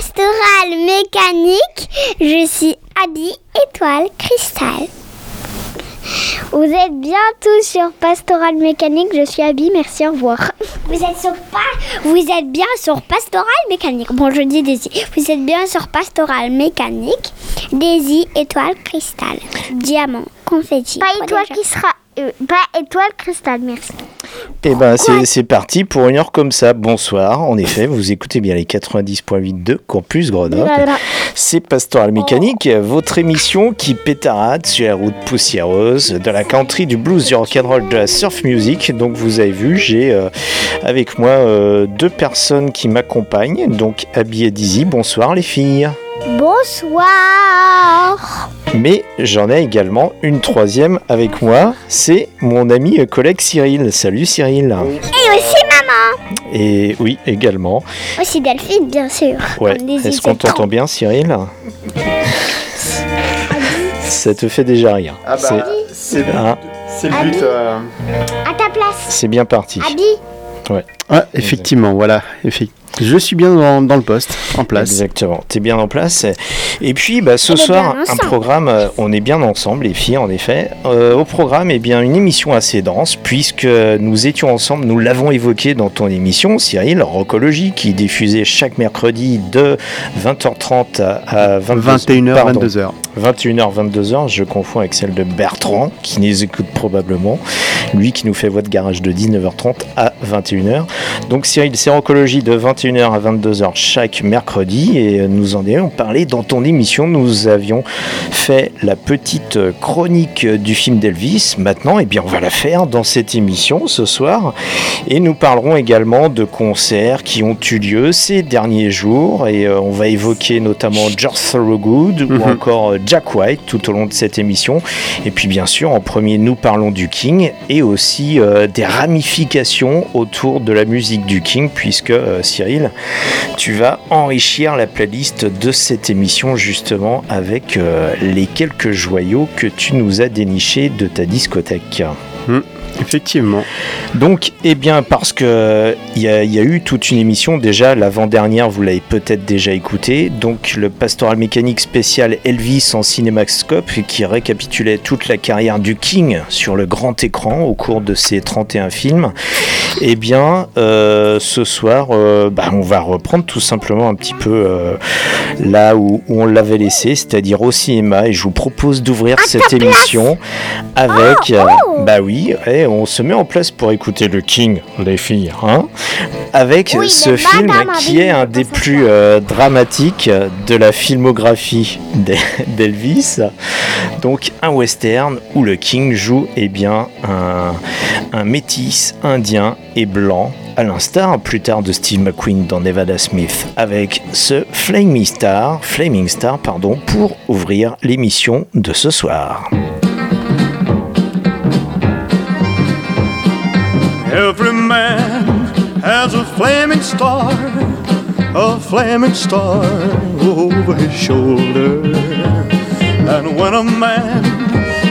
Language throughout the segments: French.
Sur Pastoral Mécanique. Je suis Abby Étoile Cristal. Vous êtes bien tous sur Pastoral Mécanique. Je suis Abby. Merci, au revoir. Vous êtes, sur vous êtes bien sur Pastoral Mécanique. Bon, je dis Daisy. Vous êtes bien sur Pastoral Mécanique. Daisy, étoile, cristal, diamant, confetti. Pas étoile qui sera. Euh, pas étoile, cristal, merci. Eh ben, c'est parti pour une heure comme ça. Bonsoir. En effet, vous écoutez bien les 90.8 de Campus Grenoble. C'est Pastoral Mécanique, votre émission qui pétarade sur la route poussiéreuse de la country, du blues, du rock'n'roll, de la surf music. Donc, vous avez vu, j'ai euh, avec moi euh, deux personnes qui m'accompagnent. Donc, Abby et Dizzy. Bonsoir, les filles. Bonsoir. Mais j'en ai également une troisième avec moi. C'est mon ami et collègue Cyril. Salut, Cyril. Et aussi maman. Et oui, également. Aussi Delphine, bien sûr. Ouais. Est-ce qu'on t'entend bien, Cyril Ça te fait déjà rien. Ah C'est- bah, c'est hein, c'est le but. euh, À ta place. c'est bien parti. Abby. Ouais, effectivement, voilà. Effi- Je suis bien dans, dans le poste, en place. Exactement, t'es bien en place. Et puis bah, ce On soir, un programme, euh, on est bien ensemble, les filles, en effet. Euh, au programme, eh bien, une émission assez dense, puisque nous étions ensemble, nous l'avons évoqué dans ton émission, Cyril, Rockologie, qui est diffusée chaque mercredi de 20h30 à, à 22, 21h, pardon, 22h. 21h, 22h, je confonds avec celle de Bertrand, qui nous écoute probablement. Lui qui nous fait voix de garage de 19h30 à 21h. Donc Cyril, c'est Rockologie de 21h à 22h chaque mercredi. Et nous en avions parlé dans ton émission. Nous avions fait la petite chronique du film d'Elvis. Maintenant, eh bien, on va la faire dans cette émission ce soir. Et nous parlerons également de concerts qui ont eu lieu ces derniers jours. Et euh, on va évoquer notamment George Thorogood ou Mhm. encore euh, Jack White tout au long de cette émission. Et puis bien sûr, en premier, nous parlons du King et aussi euh, des ramifications autour de la musique du King, puisque euh, Cyril, tu vas enrichir la playlist de cette émission justement avec euh, les quelques joyaux que tu nous as dénichés de ta discothèque. Effectivement. Donc, eh bien, parce que il y, y a eu toute une émission déjà l'avant-dernière, vous l'avez peut-être déjà écouté. Donc, le Pastoral Mécanique spécial Elvis en cinémascope qui récapitulait toute la carrière du King sur le grand écran au cours de ses 31 films. Eh bien, euh, ce soir, euh, bah, on va reprendre tout simplement un petit peu euh, là où, où on l'avait laissé, c'est-à-dire au cinéma. Et je vous propose d'ouvrir cette émission avec, euh, bah oui, eh, on se met en place pour écouter le King, les filles, hein, avec Oui, ce film qui est un des plus euh, dramatiques de la filmographie d'E- d'Elvis. Donc un western où le King joue eh bien un, un métis indien et blanc à l'instar plus tard de Steve McQueen dans Nevada Smith avec ce Flaming Star, Flaming Star pardon, pour ouvrir l'émission de ce soir. Every man has a flaming star, a flaming star over his shoulder. And when a man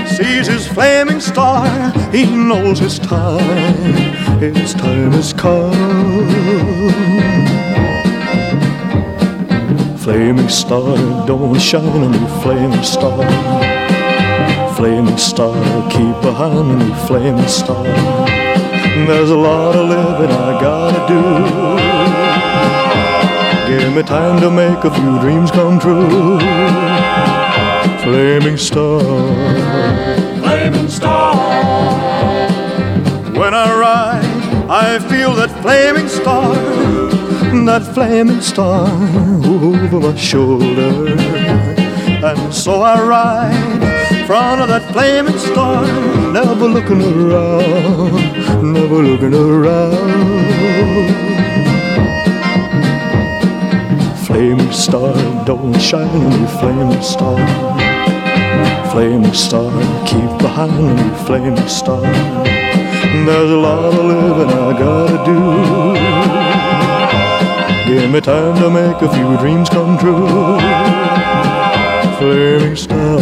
sees his flaming star, he knows his time, his time has come. Flaming star, don't shine on me, flaming star. Flaming star, keep behind me, flaming star. There's a lot of living I gotta do. Give me time to make a few dreams come true. Flaming star, flaming star. When I ride, I feel that flaming star, that flaming star over my shoulder. And so I ride in front of that flaming star, never looking around, never looking around. Flaming star, don't shine on me, flaming star. Flaming star, keep behind me, flaming star. There's a lot of living I gotta do. Give me time to make a few dreams come true. Flaming star,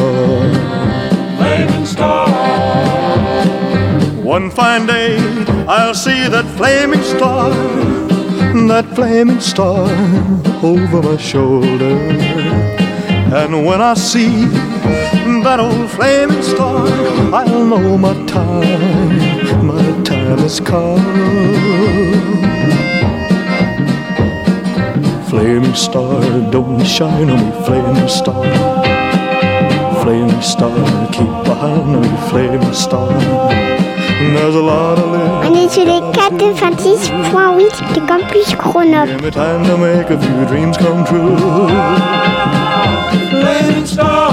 One fine day I'll see that flaming star, that flaming star over my shoulder. And when I see that old flaming star, I'll know my time, my time has come. Flaming star, don't shine on me, flaming star. Flaming star, keep behind me, flaming star. There's a lot of living. On est sur les 96.8 de Campus Chronope. Give me time to make a few dreams come true. Flaming star.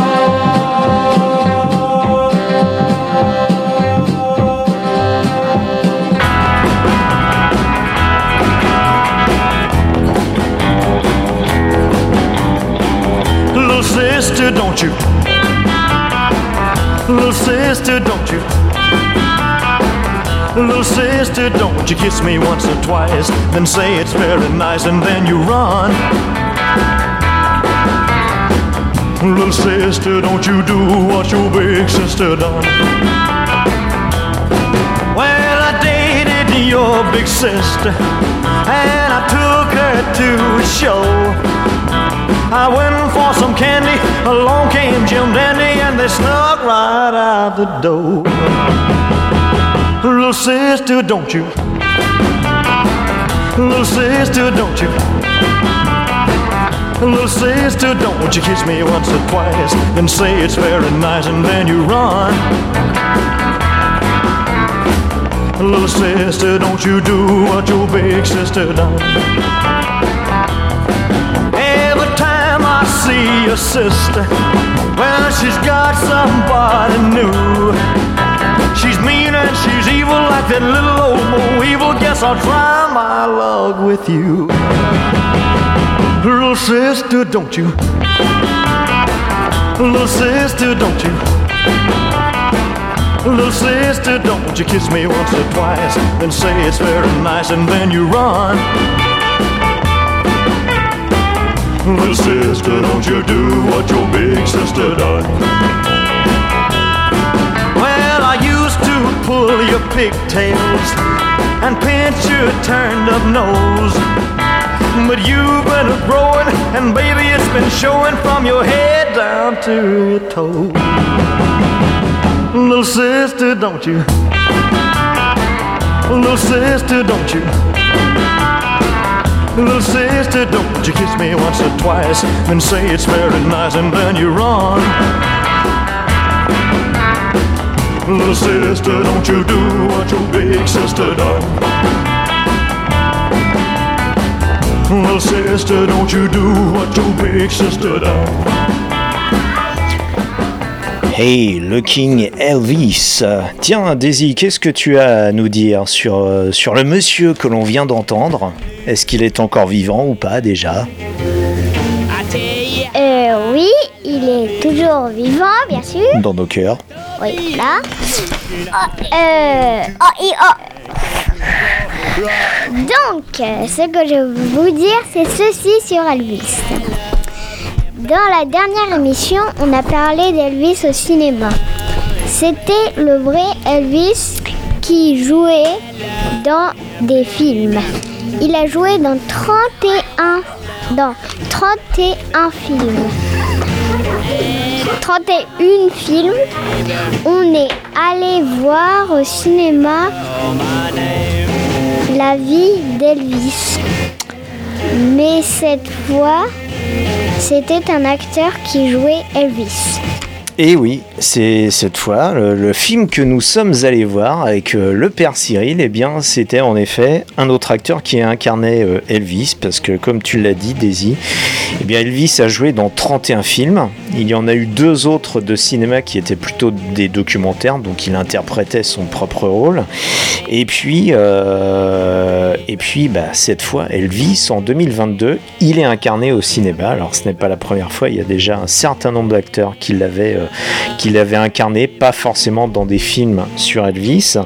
Little sister, don't you? Little sister, don't you? Little sister, don't you kiss me once or twice, then say it's very nice, and then you run. Little sister, don't you do what your big sister done. Well, I dated your big sister, and I took her to a show. I went for some candy, along came Jim Dandy, and they snuck right out the door. Little sister, don't you? Little sister, don't you? Little sister, don't you kiss me once or twice, then say it's very nice, and then you run. Little sister, don't you do what your big sister done. Every time I see your sister, well, she's got somebody new. She's mean and she's evil like that little old Mo evil. Guess I'll try my luck with you. Little sister, don't you? Little sister, don't you? Little sister, don't you kiss me once or twice, then say it's very nice, and then you run. Little sister, don't you do what your big sister done. Pull your pigtails and pinch your turned up nose. But you've been growing, and baby, it's been showing from your head down to your toes. Little sister, don't you? Little sister, don't you? Little sister, don't you kiss me once or twice, and say it's very nice, and then you run. Little sister, don't you do what your big sister done. Little sister, don't you do what your big sister done. Hey, le King Elvis. Tiens, Daisy, qu'est-ce que tu as à nous dire sur, euh, sur le monsieur que l'on vient d'entendre? Est-ce qu'il est encore vivant ou pas déjà? Euh, oui, il est toujours vivant, bien sûr. Dans nos cœurs. Oui, là. Oh, euh, oh, et oh. Donc, euh, ce que je veux vous dire, c'est ceci sur Elvis. Dans la dernière émission, on a parlé d'Elvis au cinéma. C'était le vrai Elvis qui jouait dans des films. Il a joué dans 31, dans 31 films. 31 films. On est allé voir au cinéma la vie d'Elvis. Mais cette fois, c'était un acteur qui jouait Elvis. Et oui, c'est cette fois le, film que nous sommes allés voir avec euh, le père Cyril. Eh bien, c'était en effet un autre acteur qui incarnait euh, Elvis, parce que comme tu l'as dit, Daisy, eh bien Elvis a joué dans 31 films. Il y en a eu deux autres de cinéma qui étaient plutôt des documentaires, donc il interprétait son propre rôle. Et puis, euh, et puis, bah, cette fois, Elvis en 2022, il est incarné au cinéma. Alors, ce n'est pas la première fois. Il y a déjà un certain nombre d'acteurs qui l'avaient, euh, qui l'avaient incarné, pas forcément dans des films sur Elvis.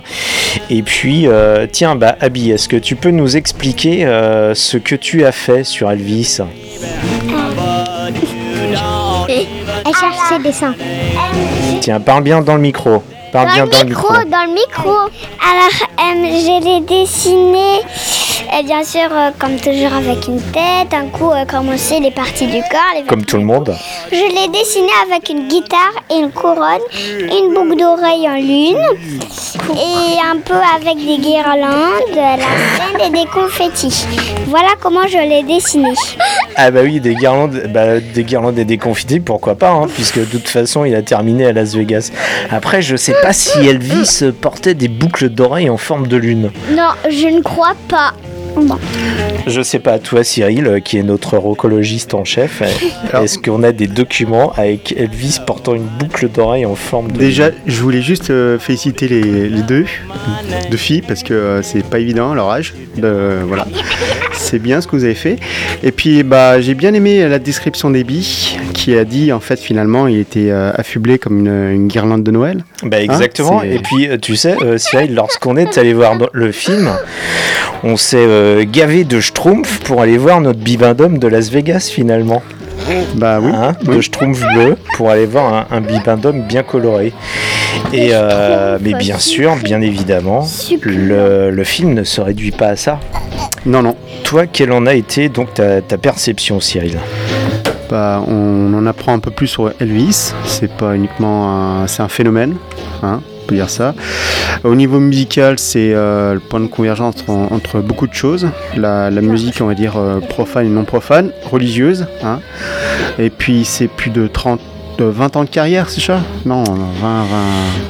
Et puis, euh, tiens, bah, Abby, est-ce que tu peux nous expliquer euh, ce que tu as fait sur Elvis? Elle cherche ses dessins. Tiens, parle bien dans le micro. Parle bien Dans le micro, dans le micro. Alors, euh, je l'ai dessiné, euh, bien sûr, euh, comme toujours avec une tête, un coup, euh, aussi les parties du corps. les Comme tout le monde. Je l'ai dessiné avec une guitare et une couronne, une boucle d'oreille en lune, et un peu avec des guirlandes, la scène et des confettis. Voilà comment je l'ai dessiné. Ah bah oui, des guirlandes, bah, des guirlandes et des confitis, pourquoi pas, hein, puisque de toute façon il a terminé à Las Vegas. Après, je sais pas si Elvis portait des boucles d'oreilles en forme de lune. Non, je ne crois pas. Bon. Je sais pas, toi Cyril, euh, qui est notre rocologiste en chef, euh, est-ce qu'on a des documents avec Elvis portant une boucle d'oreille en forme de Déjà, je voulais juste euh, féliciter les, les deux, deux filles, parce que euh, c'est pas évident leur âge. De- voilà, c'est bien ce que vous avez fait. Et puis, bah, j'ai bien aimé la description d'Ebi, qui a dit en fait finalement il était euh, affublé comme une, une guirlande de Noël. Bah exactement. c'est- et puis tu sais, euh, Cyril, lorsqu'on est allé voir le film, on s'est euh, gavé de schtroumpfs pour aller voir notre bibendum de Las Vegas finalement. Bah oui. Hein, de schtroumpfs bleus pour aller voir un, un bibendum bien coloré. Et euh, mais bien sûr, bien évidemment, le, le film ne se réduit pas à ça. Non, non. Toi, quelle en a été donc ta, ta perception, Cyril? Bah, on en apprend un peu plus sur Elvis. C'est pas uniquement un, c'est un phénomène, hein, peut dire ça. Au niveau musical, c'est euh, le point de convergence entre, entre beaucoup de choses. La, la musique, on va dire euh, profane et non profane, religieuse, hein. Et puis c'est plus de 30 de 20 ans de carrière, c'est ça? Non, 20, 20.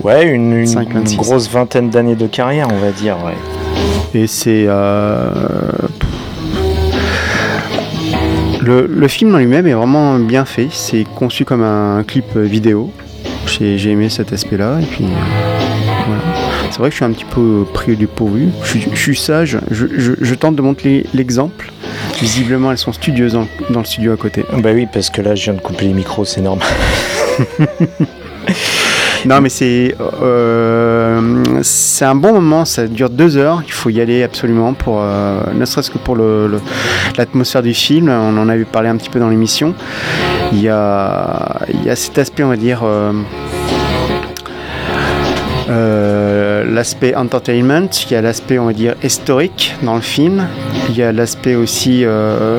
Ouais, une, une 5, 26. grosse vingtaine d'années de carrière, on va dire. Ouais. Et c'est. euh, Le, le film en lui-même est vraiment bien fait. C'est conçu comme un clip vidéo. J'ai aimé cet aspect-là. Et puis. euh, voilà. C'est vrai que je suis un petit peu pris du pourvu. Je, suis- je suis sage. Je, je- je tente de montrer l'exemple. Visiblement, elles sont studieuses dans, dans le studio à côté. Bah oui, parce que là, je viens de couper les micros, c'est normal. Non, mais c'est euh, c'est un bon moment. Ça dure deux heures. Il faut y aller absolument pour euh, ne serait-ce que pour le- le- l'atmosphère du film. On en avait parlé un petit peu dans l'émission. Il y a il y a cet aspect, on va dire. euh, euh, l'aspect entertainment, il y a l'aspect on va dire historique dans le film, il y a l'aspect aussi euh,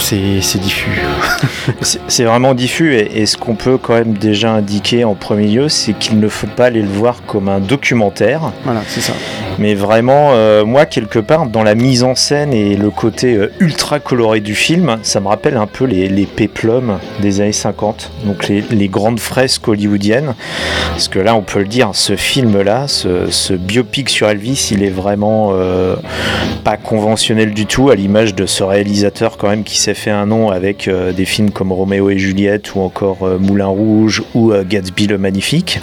c'est diffus. C'est c'est vraiment diffus et, et ce qu'on peut quand même déjà indiquer en premier lieu, c'est qu'il ne faut pas aller le voir comme un documentaire, Voilà, c'est ça. Mais vraiment, euh, moi, quelque part, dans la mise en scène et le côté euh, ultra coloré du film, ça me rappelle un peu les, les péplums des années 50, donc les, grandes fresques hollywoodiennes. Parce que là, on peut le dire, ce film-là, ce, biopic sur Elvis, il est vraiment euh, pas conventionnel du tout, à l'image de ce réalisateur quand même qui s'est fait un nom avec des films comme Roméo et Juliette ou encore Moulin Rouge ou Gatsby le Magnifique.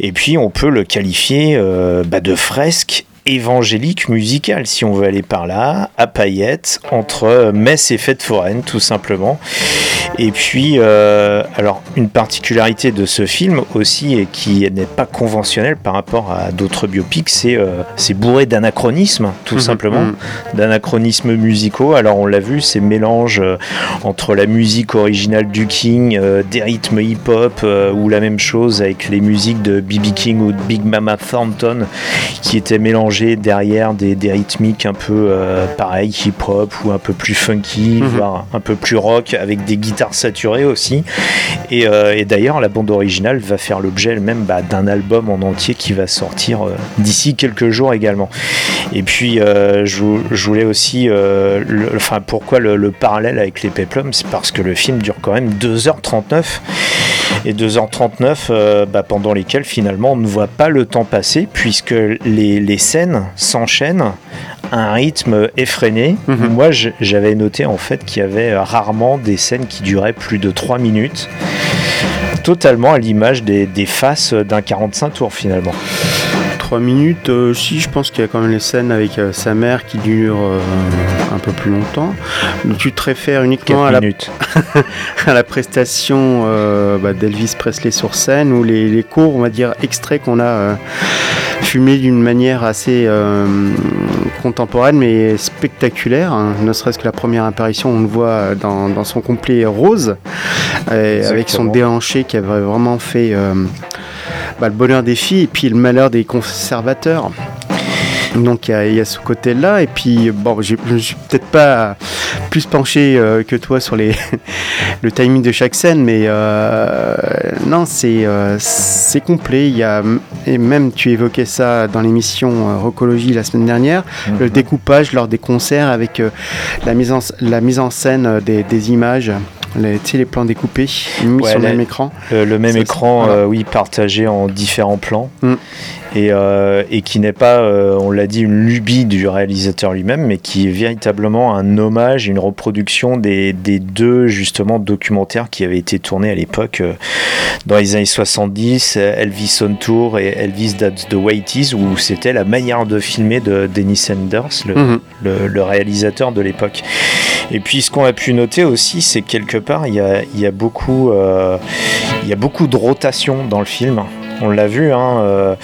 Et puis on peut le qualifier euh, bah, de fresque évangélique musical, si on veut aller par là, à paillettes, entre messe et fête foraine, tout simplement. Et puis, euh, alors, une particularité de ce film aussi, et qui n'est pas conventionnelle par rapport à d'autres biopics, c'est euh, bourré d'anachronismes, tout Mhm, simplement, mhm. d'anachronismes musicaux. Alors, on l'a vu, ces mélanges euh, entre la musique originale du King, euh, des rythmes hip-hop, euh, ou la même chose avec les musiques de B.B. King ou de Big Mama Thornton, qui étaient mélangées derrière des, des rythmiques un peu euh, pareil, hip-hop, ou un peu plus funky, Mhm. voire un peu plus rock, avec des guitares saturées aussi. Et, euh, et d'ailleurs, la bande originale va faire l'objet elle-même bah, d'un album en entier qui va sortir euh, d'ici quelques jours également. Et puis, euh, je, vou- je voulais aussi, le- enfin, pourquoi le, le parallèle avec les Peplums? C'est parce que le film dure quand même 2h39. Et 2h39 euh, bah, pendant lesquelles finalement on ne voit pas le temps passer puisque les, les scènes s'enchaînent à un rythme effréné. Mhm. Moi j'avais noté en fait qu'il y avait rarement des scènes qui duraient plus de 3 minutes. Totalement à l'image des, des faces d'un 45 tours finalement. 3 minutes, euh, si je pense qu'il y a quand même les scènes avec euh, sa mère qui durent euh, un peu plus longtemps. Donc, tu te réfères uniquement 4 à la, à la prestation bah, d'Elvis Presley sur scène ou les, les courts, on va dire, extraits qu'on a fumés d'une manière assez contemporaine mais spectaculaire. hein. Ne serait-ce que la première apparition, on le voit dans, dans son complet rose, avec son déhanché qui avait vraiment fait bah, le bonheur des filles et puis le malheur des conservateurs. Donc il y a- il y, a ce côté-là, et puis bon, je ne suis peut-être pas plus penché euh, que toi sur les le timing de chaque scène, mais euh, non, c'est euh, c'est complet. Il y a et même tu évoquais ça dans l'émission Rocologie la semaine dernière, le découpage lors des concerts avec la mise en la mise en scène des, des images. Les, plans découpés mis Ouais, sur le même écran. Le même écran, euh, oui, partagé en différents plans. Mm. Et, euh, et qui n'est pas, euh, on l'a dit, une lubie du réalisateur lui-même, mais qui est véritablement un hommage, une reproduction des, des deux justement documentaires qui avaient été tournés à l'époque euh, dans les années 70, euh, Elvis on Tour et Elvis That's the Way It Is, où c'était la manière de filmer de Dennis Sanders, le, Mhm. le, le réalisateur de l'époque. Et puis ce qu'on a pu noter aussi, c'est que quelque part, il y a, il y a beaucoup, il y a beaucoup de rotation dans le film. On l'a vu, hein, euh,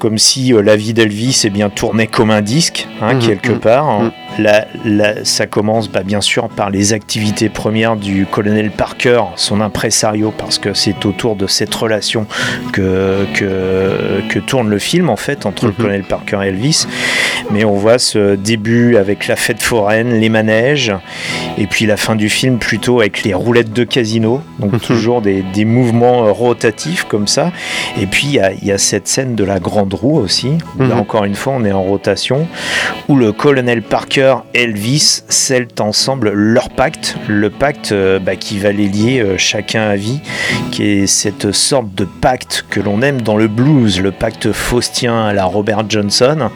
comme si euh, la vie d'Elvis est bien tournée comme un disque, hein, Mhm, quelque mhm, part. hein. mhm. La- la- ça commence bah, bien sûr par les activités premières du colonel Parker, son impresario, parce que c'est autour de cette relation que, que, que tourne le film en fait entre le Mhm. colonel Parker et Elvis. Mais on voit ce début avec la fête foraine, les manèges, et puis la fin du film plutôt avec les roulettes de casino, donc Mhm. toujours des, des mouvements euh, rotatifs comme ça. Et puis il y a, il y a cette scène de la grande roue aussi, où là Mhm. encore une fois on est en rotation, où le colonel Parker Elvis scellent ensemble leur pacte, le pacte euh, bah, qui va les lier euh, chacun à vie, qui est cette sorte de pacte que l'on aime dans le blues, le pacte faustien à la Robert Johnson,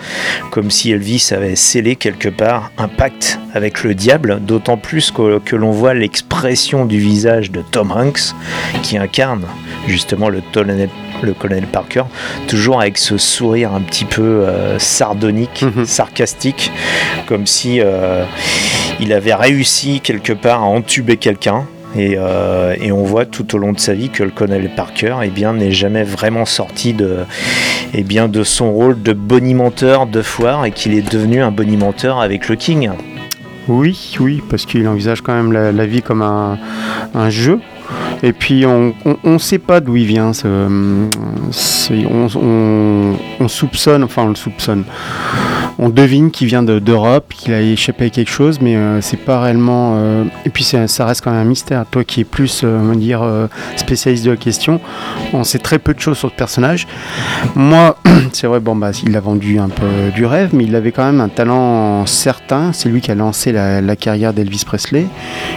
comme si Elvis avait scellé quelque part un pacte avec le diable, d'autant plus que, que l'on voit l'expression du visage de Tom Hanks, qui incarne justement le colonel, le colonel Parker, toujours avec ce sourire un petit peu euh, sardonique, Mhm. sarcastique, comme si euh, il avait réussi quelque part à entuber quelqu'un. Et, euh, et on voit tout au long de sa vie que le colonel Parker eh bien, n'est jamais vraiment sorti de, eh bien, de son rôle de bonimenteur de foire et qu'il est devenu un bonimenteur avec le King. Oui, oui, parce qu'il envisage quand même la, vie comme un, jeu. Et puis on ne sait pas d'où il vient. on- on soupçonne, enfin on le soupçonne. On devine qu'il vient de- d'Europe, qu'il a échappé à quelque chose, mais euh, c'est pas réellement. euh, Et puis ça reste quand même un mystère. Toi qui es plus, euh, dire, spécialiste de la question, on sait très peu de choses sur le personnage. Moi, c'est vrai, bon bah il a vendu un peu du rêve, mais il avait quand même un talent certain. C'est lui qui a lancé la, carrière d'Elvis Presley,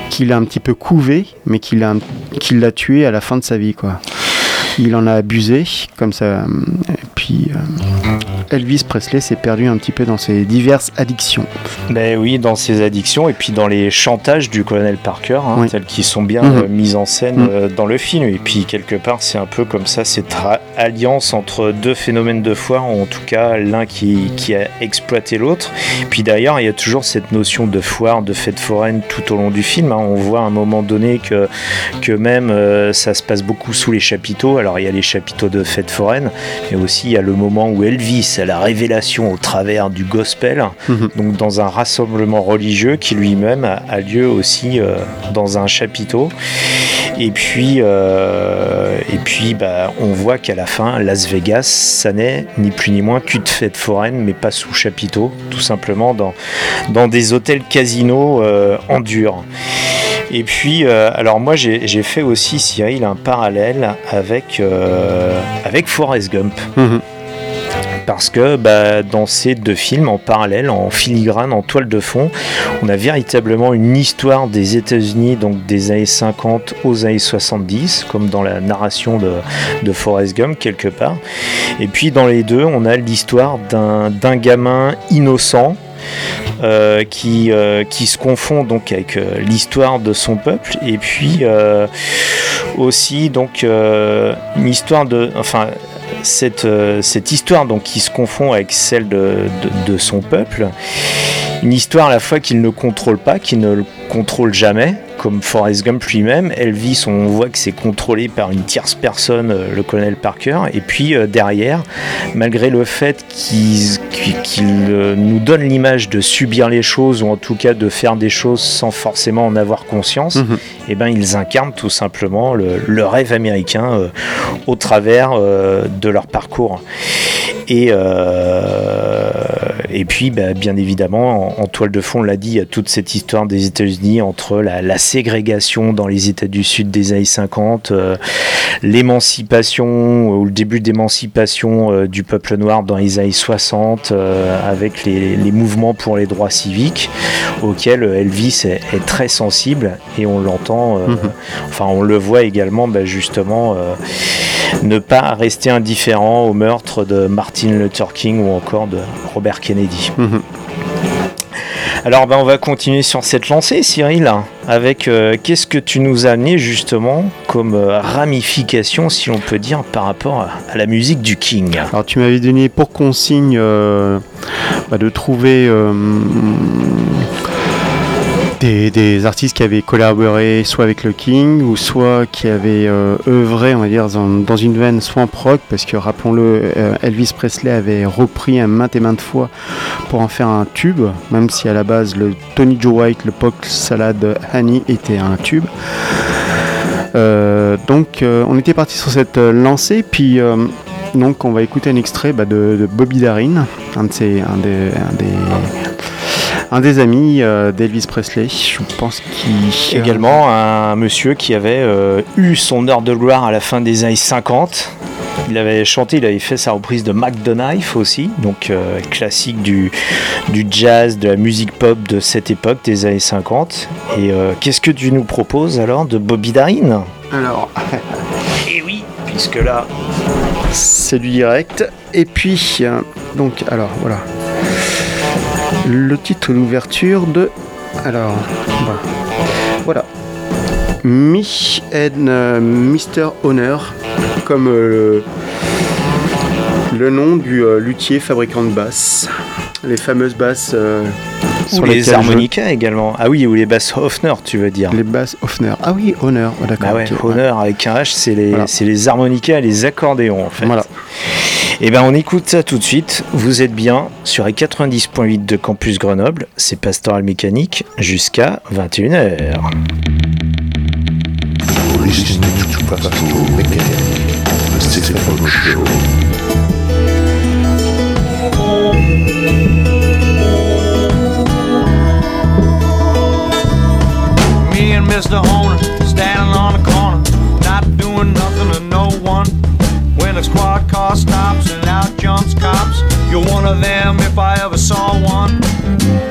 qu'il a un petit peu couvé, mais qu'il l'a tué à la fin de sa vie. Il en a abusé, comme ça. Puis, Elvis Presley s'est perdu un petit peu dans ses diverses addictions. Ben oui, dans ses addictions et puis dans les chantages du colonel Parker, hein, Oui. tels qui sont bien Mhm. euh, mis en scène Mhm. euh, dans le film. Et puis quelque part, c'est un peu comme ça, cette alliance entre deux phénomènes de foire, ou en tout cas l'un qui, qui a exploité l'autre. Puis d'ailleurs, il y a toujours cette notion de foire, de fête foraine tout au long du film. hein. On voit à un moment donné que, que même euh, ça se passe beaucoup sous les chapiteaux. Alors il y a les chapiteaux de fête foraine, mais aussi il y a le moment où Elvis a la révélation au travers du gospel, Mhm. donc dans un rassemblement religieux qui lui-même a, lieu aussi euh, dans un chapiteau. Et puis, euh, et puis bah, on voit qu'à la fin, Las Vegas, ça n'est ni plus ni moins qu'une fête foraine, mais pas sous chapiteau, tout simplement dans, dans des hôtels casinos euh, en dur. Et puis, euh, alors moi j'ai fait aussi, Cyril, un parallèle avec, euh, avec Forrest Gump. Mhm. Parce que bah, dans ces deux films, en parallèle, en filigrane, en toile de fond, on a véritablement une histoire des États-Unis, donc des années 50 aux années 70, comme dans la narration de, Forrest Gump, quelque part. Et puis dans les deux, on a l'histoire d'un gamin innocent. euh, qui, euh, qui se confond donc avec euh, l'histoire de son peuple et puis aussi donc une histoire de enfin cette, euh, cette histoire donc qui se confond avec celle de, de- son peuple. Une histoire à la fois qu'il ne contrôle pas qu'il ne le contrôle jamais comme Forrest Gump lui-même Elvis on voit que c'est contrôlé par une tierce personne euh, le colonel Parker et puis euh, derrière malgré le fait qu'il euh, nous donne l'image de subir les choses ou en tout cas de faire des choses sans forcément en avoir conscience Mhm. et ben ils incarnent tout simplement le, le rêve américain au travers de leur parcours. Et, euh, et puis, bah, bien évidemment, en, en toile de fond, on l'a dit, il y a toute cette histoire des États-Unis entre la, la ségrégation dans les États du Sud des années 50, euh, l'émancipation ou le début d'émancipation euh, du peuple noir dans les années 60, euh, avec les, les mouvements pour les droits civiques, auxquels Elvis est, est très sensible et on l'entend, euh, Mhm. enfin on le voit également bah, justement euh, ne pas rester indifférent au meurtre de Martin Luther King ou encore de Robert Kennedy. Mhm. Alors ben, on va continuer sur cette lancée Cyril avec euh, qu'est-ce que tu nous as amené justement comme euh, ramification si l'on peut dire par rapport à, à la musique du King? Alors tu m'avais donné pour consigne euh, bah, de trouver des, artistes qui avaient collaboré soit avec le King ou soit qui avaient euh, œuvré on va dire dans, dans une veine swamp rock parce que rappelons-le euh, Elvis Presley avait repris un maintes et maintes fois pour en faire un tube même si à la base le Tony Joe White le Poc Salad Honey était un tube. Euh, donc on était parti sur cette lancée puis donc on va écouter un extrait bah, de, Bobby Darin, un, de ses, un, des, un des amis euh, d'Elvis Presley. Je pense qu'il... Également un monsieur qui avait euh, eu son heure de gloire à la fin des années 50. Il avait chanté, il avait fait sa reprise de Knife aussi, donc euh, classique du, du jazz, de la musique pop de cette époque, des années 50. Et euh, qu'est-ce que tu nous proposes alors de Bobby Darin? Alors, Eh oui, puisque là, c'est du direct. Et puis, euh, donc, alors, voilà. Le titre d'ouverture de... Alors, voilà. voilà. Me and euh, Mr. Honor, comme euh, le nom du euh, luthier fabricant de basses. Les fameuses basses ou les je- harmonicas également. Ah oui, ou les basses Hofner, tu veux dire. Les basses Hofner. Ah oui, Honor. Ah, d'accord. Bah ouais, Honor avec un H, c'est les, Voilà. c'est les harmonicas et les accordéons en fait. Voilà. Et ben on écoute ça tout de suite. Vous êtes bien sur les 90.8 de Campus Grenoble. C'est Pastoral Mécanique jusqu'à 21h. You're listening to Pastoral Mechanic, the Stephen Show. Me and Mr. Owner stops and out jumps cops, you're one of them if I ever saw one.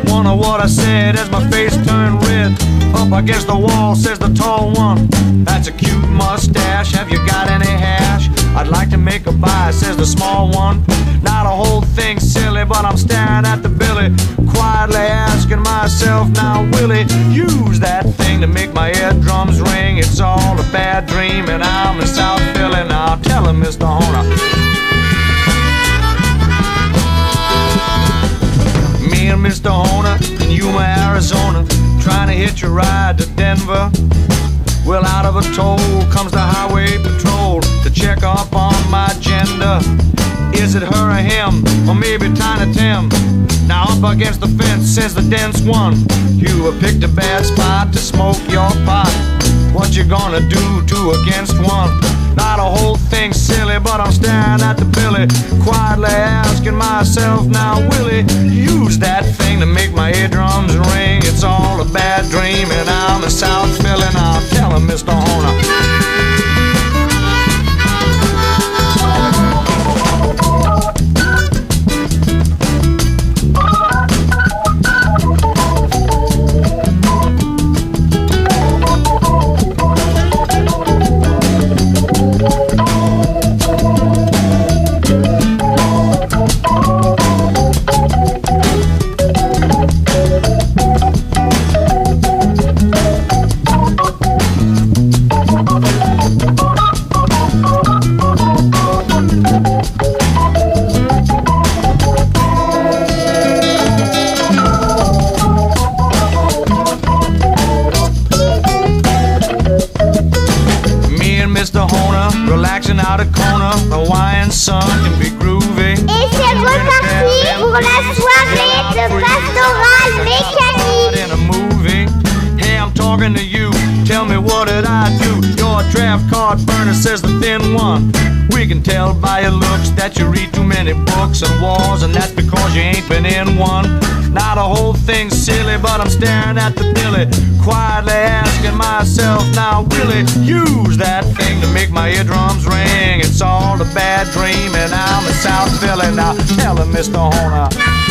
Wonder what I said as my face turned red. Up against the wall says the tall one. That's a cute mustache. Have you got any hash? I'd like to make a buy, says the small one. Not a whole thing silly, but I'm staring at the billy, quietly asking myself, now will it use that thing to make my eardrums ring? It's all a bad dream, and I'm in South Philly now. Tell him, Mr. Horner. Arizona, trying to hitch a ride to Denver. Well, out of a toll comes the highway patrol to check up on my gender. Is it her or him, or maybe Tiny Tim? Now up against the fence says the dense one. You have picked a bad spot to smoke your pot. What you gonna do two against one? Not a whole thing silly, but I'm staring at the billy, quietly asking myself, now will he use that thing to make my eardrums ring? It's all a bad dream, and I'm in South Philly now. Tell him, Mr. Horner. But I'm staring at the billy, quietly asking myself, now will it use that thing to make my eardrums ring? It's all a bad dream, and I'm a South Philly now. Tell him, Mr. Horner.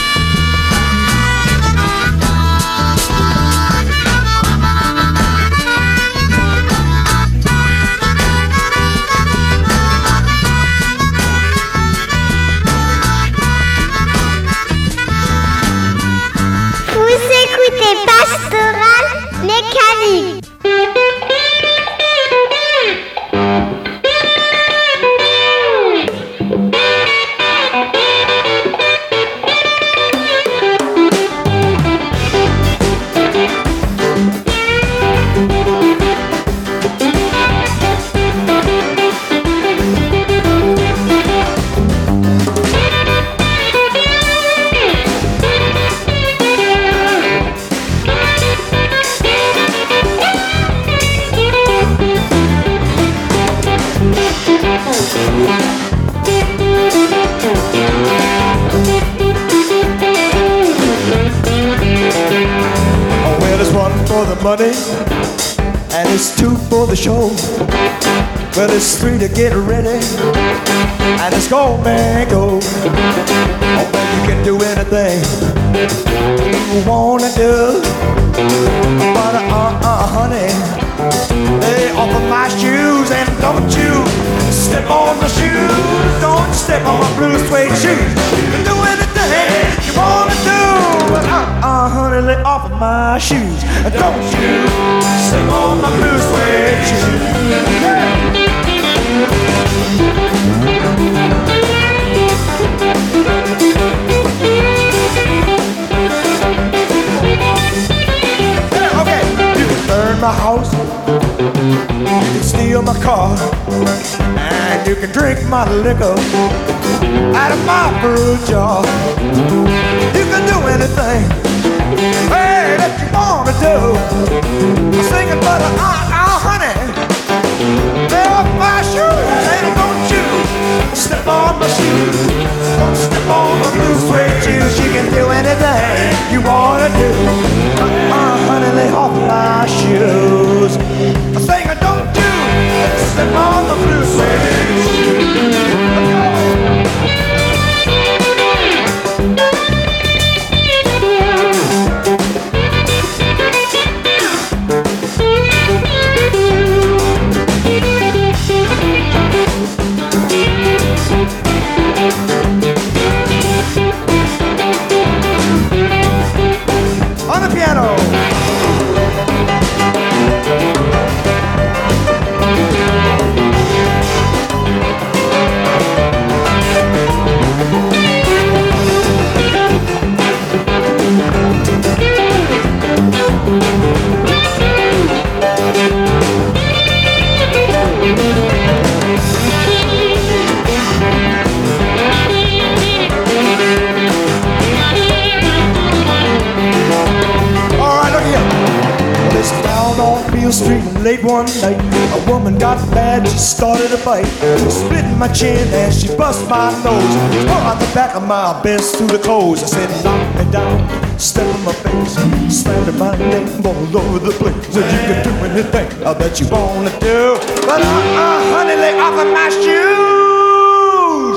My best through the clothes. I said, knock me down, step in my face, slander my name all over the place. So you can do anything that you wanna do. But uh, uh, honey, lay off of my shoes.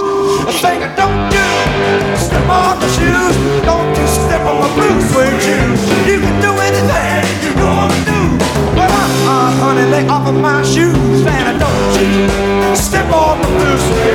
A thing I don't do. Step on my shoes. Don't you step on my blue suede shoes. You can do anything you wanna do. But uh, uh, honey, lay off of my shoes. And I don't you step on my blue suede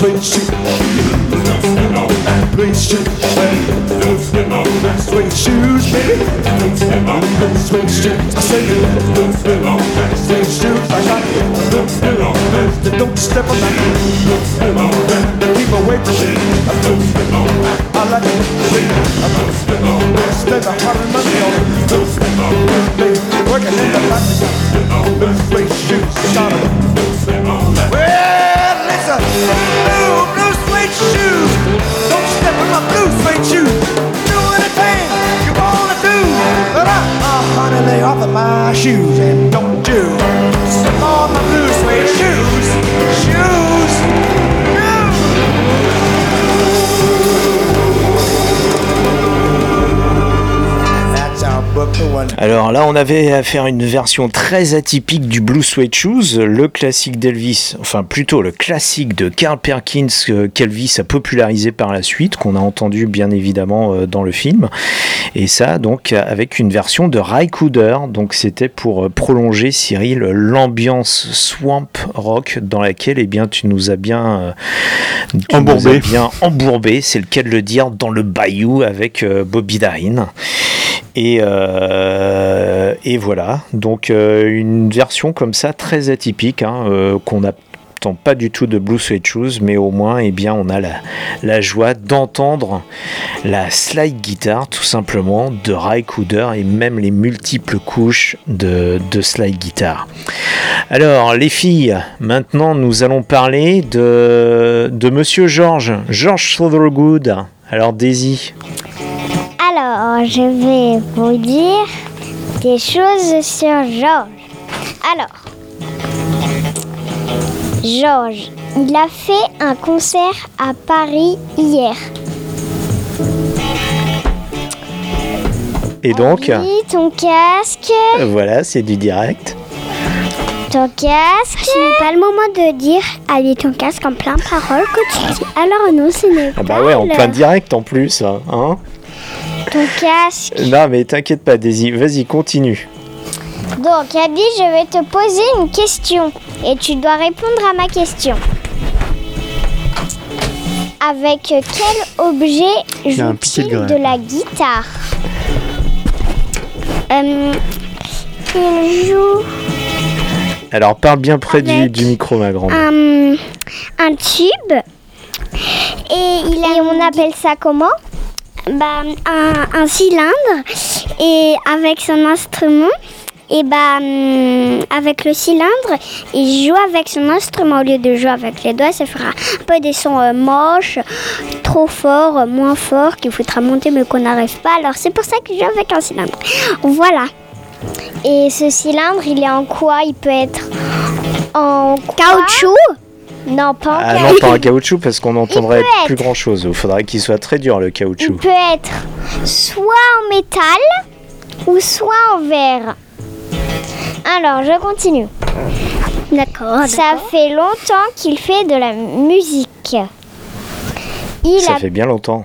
blue suede shoes. Blue shoes, blue suede shoes, baby. Blue suede shoes. I say blue suede shoes. I got blue blue. Don't step on my blue. Keep away from me. I like it. Spend a hundred money off of my shoes and don't you step on my blue suede shoes. Shoes. Alors là, on avait à faire une version très atypique du Blue Suede Shoes, le classique d'Elvis, enfin plutôt le classique de Carl Perkins euh, qu'Elvis a popularisé par la suite, qu'on a entendu bien évidemment euh, dans le film. Et ça, donc, avec une version de Ry Cooder. Donc, c'était pour euh, prolonger, Cyril, l'ambiance swamp rock dans laquelle, eh bien, tu nous as bien, tu nous Embourbé. as bien embourbé, c'est le cas de le dire, dans le bayou avec Bobby Darin. Et, euh, et voilà, donc euh, une version comme ça très atypique, hein, euh, qu'on n'attend pas du tout de Blue Suede Shoes, mais au moins eh bien, on a la, joie d'entendre la slide guitare tout simplement de Ry Cooder et même les multiples couches de, de slide guitare. Alors les filles, maintenant nous allons parler de, Monsieur George, George Thorogood. Alors Daisy, Alors, je vais vous dire des choses sur Georges. Alors, Georges, il a fait un concert à Paris hier. et donc, Oui, ton casque, voilà, c'est du direct. ton casque. Ce n'est pas le moment de dire allez ton casque en plein parole que tu dis. Alors non, ce n'est Ah pas bah ouais, en le- plein direct en plus, hein. Ton casque. Non mais t'inquiète pas Daisy, vas-y continue. Donc, Abby, je vais te poser une question et tu dois répondre à ma question. Avec quel objet joue-t-il de la guitare? Euh, Il joue Alors parle bien près du, micro ma grande. un, un tube et, il a- et on appelle ça comment? Bah, un, cylindre et avec son instrument et bah hum, avec le cylindre il joue avec son instrument. Au lieu de jouer avec les doigts ça fera un peu des sons euh, moches trop forts euh, moins forts qu'il faudra monter mais qu'on n'arrive pas. Alors c'est pour ça qu'il joue avec un cylindre. Voilà. Et ce cylindre il est en quoi? Il peut être en caoutchouc non pas en Ah caoutchouc non pas en caoutchouc parce qu'on n'entendrait plus être. grand chose. Il faudrait qu'il soit très dur le Il caoutchouc. peut être soit en métal ou soit en verre. Alors, je continue. D'accord. Ça fait longtemps qu'il fait de la musique. Il Ça a fait bien longtemps.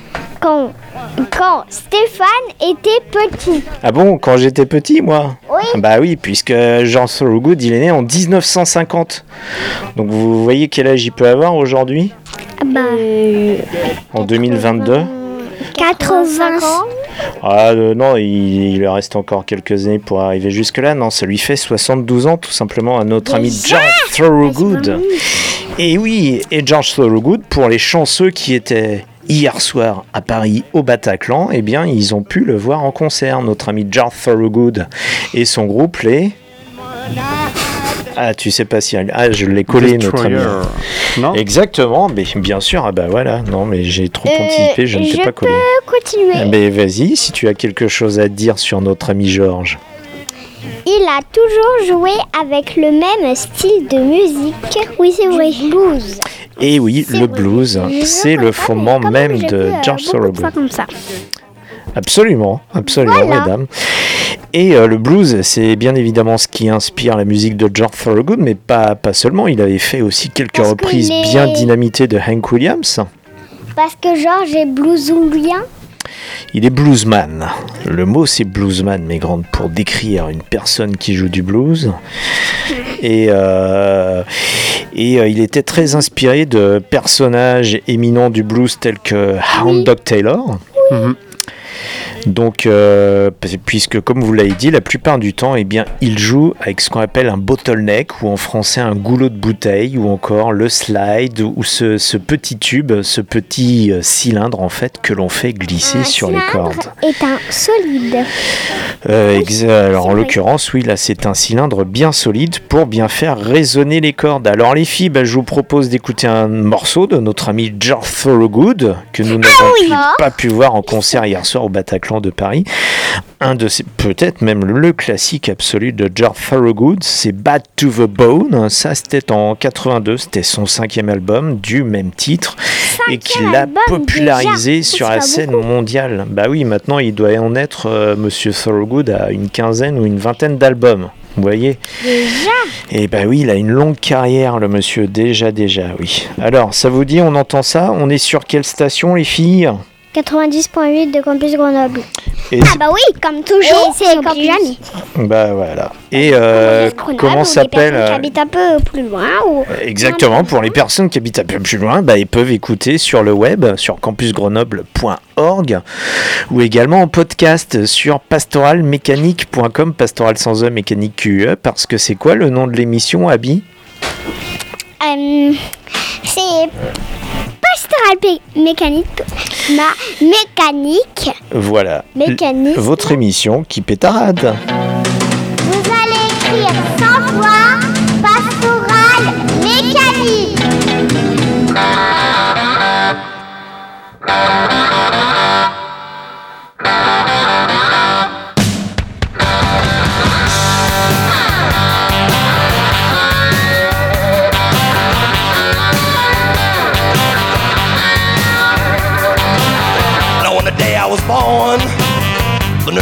quand, quand Stéphane était petit. Ah bon, quand j'étais petit, moi Oui. Bah oui, puisque Jean Thorogood, il est né en 1950. Donc vous voyez quel âge il peut avoir aujourd'hui Bah, En 2022 80 ans. Ah euh, non, il, il lui reste encore quelques années pour arriver jusque-là. Non, ça lui fait 72 ans, tout simplement, à notre ami George Thorogood. Et oui, et George Thorogood, pour les chanceux qui étaient hier soir à Paris au Bataclan, eh bien, ils ont pu le voir en concert, notre ami George Thorogood et son groupe, les... Ah, tu sais pas si... Ah, je l'ai collé, notre ami. Non Exactement, mais bien sûr, ah bah voilà, non, mais j'ai trop Euh, anticipé, je ne t'ai pas collé. peux continuer. Ah, Mais vas-y, si tu as quelque chose à dire sur notre ami Georges. Il a toujours joué avec le même style de musique. Oui, c'est vrai. Blues. Et oui, le blues, c'est le fondement même de euh, George Thorogood. Absolument, absolument, Voilà. mesdames. Et euh, le blues, c'est bien évidemment ce qui inspire la musique de George Thorogood, mais pas, pas seulement. Il avait fait aussi quelques Parce que reprises les- bien dynamitées de Hank Williams. Parce que Georges est bluesouillien. Il est bluesman. Le mot c'est bluesman, mes grandes, pour décrire une personne qui joue du blues. Et, euh, et euh, il était très inspiré de personnages éminents du blues tels que Hound Dog Taylor. Mhm. Donc, euh, puisque comme vous l'avez dit, la plupart du temps, eh bien, il joue avec ce qu'on appelle un bottleneck, ou en français un goulot de bouteille, ou encore le slide, ou ce, ce petit tube, ce petit euh, cylindre en fait que l'on fait glisser Un sur les cordes. est un solide. Euh, ex- alors en l'occurrence, oui, là c'est un cylindre bien solide pour bien faire résonner les cordes. Alors les filles, bah, je vous propose d'écouter un morceau de notre ami George Thorogood que nous n'avons oui. pu- pas pu voir en concert hier soir au Bataclan de Paris. Un de ces, peut-être même le classique absolu de George Thorogood, c'est Bad to the Bone. Ça c'était en 82, c'était son cinquième album du même titre et qu'il a popularisé déjà. sur la scène mondiale. Bah oui, maintenant il doit en être, euh, Monsieur Thorogood, à une quinzaine ou une vingtaine d'albums. Vous voyez Déjà Et bah oui, il a une longue carrière, le monsieur, déjà, déjà, oui. Alors, ça vous dit, on entend ça On est sur quelle station, les filles? 90.8 de Campus Grenoble. Et Ah bah oui, comme toujours, c'est Campus jamais. Bah voilà. Et euh, comment s'appelle Qui euh, habitent un peu plus loin ou Exactement, pour les personnes qui habitent un peu plus loin, bah, ils peuvent écouter sur le web, sur campusgrenoble.org, ou également en podcast sur pastoralmécanique.com, pastoral sans E, mécanique QE, parce que c'est quoi le nom de l'émission, Abby? Euh, c'est Pastoral Mécanique. Ma mécanique. Voilà. Mécanisme. Votre émission qui pétarade. Vous allez écrire 100 fois Pastoral Mécanique.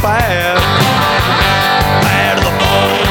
bad. Bad the bone.